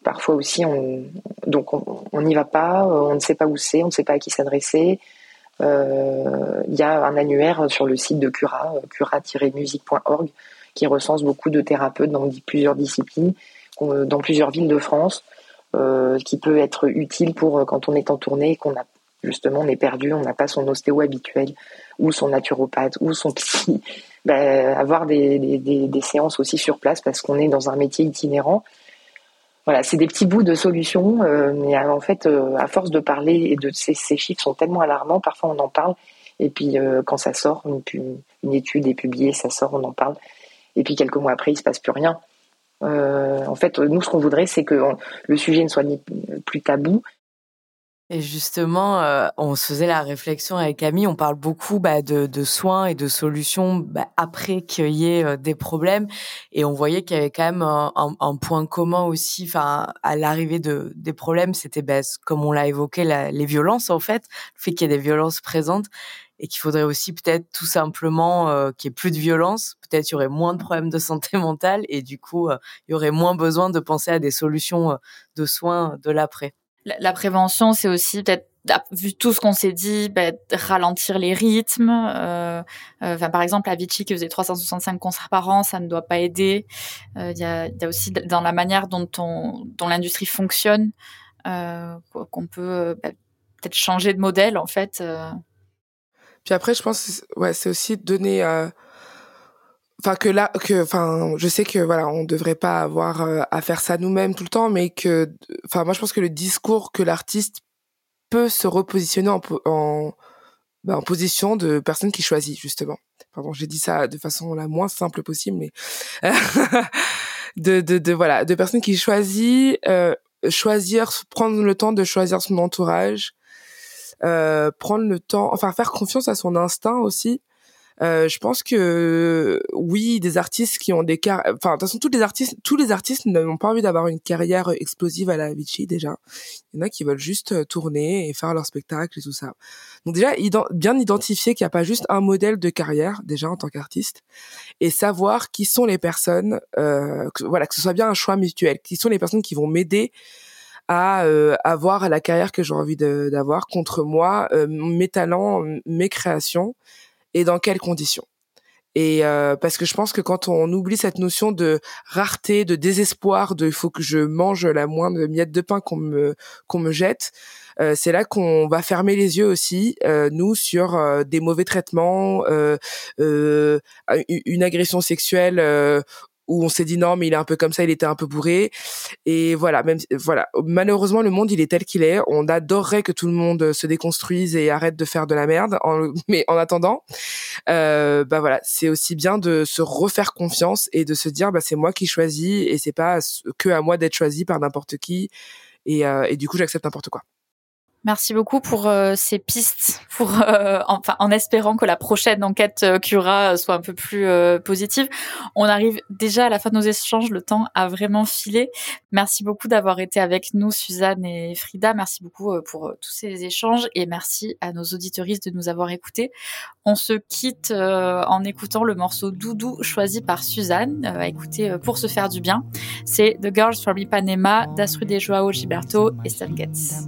Parfois aussi, on, donc on n'y va pas, on ne sait pas où c'est, on ne sait pas à qui s'adresser. Il y a un annuaire sur le site de Cura, cura-musique.org, qui recense beaucoup de thérapeutes dans plusieurs disciplines, dans plusieurs villes de France, euh, qui peut être utile pour quand on est en tournée, qu'on a justement on est perdu, on n'a pas son ostéo habituel ou son naturopathe ou son psy. Ben, avoir des, séances aussi sur place parce qu'on est dans un métier itinérant. Voilà, c'est des petits bouts de solutions, euh, mais en fait, euh, à force de parler et de ces, chiffres sont tellement alarmants, parfois on en parle, et puis euh, quand ça sort, une, une, étude est publiée, ça sort, on en parle, et puis quelques mois après, il se passe plus rien. En fait, nous, ce qu'on voudrait, c'est que le sujet ne soit ni plus tabou, et justement, euh, on se faisait la réflexion avec Camille, on parle beaucoup bah, de, soins et de solutions bah, après qu'il y ait euh, des problèmes, et on voyait qu'il y avait quand même un, point commun aussi, à l'arrivée de des problèmes, c'était bah, comme on l'a évoqué, les violences en fait, le fait qu'il y ait des violences présentes, et qu'il faudrait aussi peut-être tout simplement euh, qu'il y ait plus de violence, peut-être il y aurait moins de problèmes de santé mentale, et du coup il y aurait moins besoin de penser à des solutions de soins de l'après la, prévention, c'est aussi peut-être vu tout ce qu'on s'est dit, ralentir les rythmes. Euh, euh, enfin, par exemple, Avicii qui faisait 365 concerts par an, ça ne doit pas aider. Euh, il y, a, aussi dans la manière dont, on, dont l'industrie fonctionne qu'on peut bah, peut-être changer de modèle en fait. Puis après, je pense, ouais, c'est aussi donner enfin que là que enfin je sais que voilà on devrait pas avoir euh, à faire ça nous-mêmes tout le temps mais que enfin moi je pense que le discours que l'artiste peut se repositionner en en, bah, en position de personne qui choisit justement. Pardon j'ai dit ça de façon la moins simple possible mais de, de, de voilà de personne qui choisit euh, choisir prendre le temps de choisir son entourage euh, prendre le temps enfin faire confiance à son instinct aussi euh, je pense que oui, des artistes qui ont des carrières, enfin de toute façon tous les artistes, tous les artistes n'ont pas envie d'avoir une carrière explosive à la Avicii déjà. Il y en a qui veulent juste euh, tourner et faire leur spectacle et tout ça. Donc déjà bien identifier qu'il n'y a pas juste un modèle de carrière déjà en tant qu'artiste et savoir qui sont les personnes, euh, voilà que ce soit bien un choix mutuel, qui sont les personnes qui vont m'aider à euh, avoir la carrière que j'ai envie d'avoir contre moi, euh, mes talents, mes créations et dans quelles conditions. Et euh, parce que je pense que quand on oublie cette notion de rareté, de désespoir, de il faut que je mange la moindre miette de pain qu'on me qu'on me jette, euh, c'est là qu'on va fermer les yeux aussi, euh, nous, sur euh, des mauvais traitements, une agression sexuelle où on s'est dit non mais il est un peu comme ça, il était un peu bourré et voilà même voilà malheureusement le monde il est tel qu'il est. On adorerait que tout le monde se déconstruise et arrête de faire de la merde, mais en attendant, euh, bah voilà c'est aussi bien de se refaire confiance et de se dire bah c'est moi qui choisis et c'est pas que à moi d'être choisi par n'importe qui et, euh, et du coup j'accepte n'importe quoi. Merci beaucoup pour euh, ces pistes, pour euh, enfin en espérant que la prochaine enquête euh, Cura soit un peu plus positive. On arrive déjà à la fin de nos échanges, le temps a vraiment filé. Merci beaucoup d'avoir été avec nous, Suzanne et Frida. Merci beaucoup pour tous ces échanges et merci à nos auditoristes de nous avoir écoutés. On se quitte en écoutant le morceau Doudou choisi par Suzanne, à écouter pour se faire du bien. C'est The Girls from Ipanema d'Astrud Joao Gilberto et Stan Getz.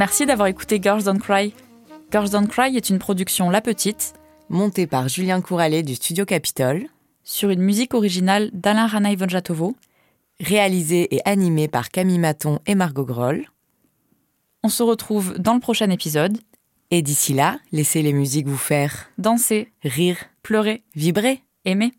Merci d'avoir écouté Girls Don't Cry. Girls Don't Cry est une production La Petite, Monté par Julien Couralet du Studio Capitole, sur une musique originale d'Alain Ranaï Vonjatovo. réalisé et animé par Camille Maton et Margot Groll. On se retrouve dans le prochain épisode. Et d'ici là, laissez les musiques vous faire Danser, rire, pleurer, vibrer. aimer.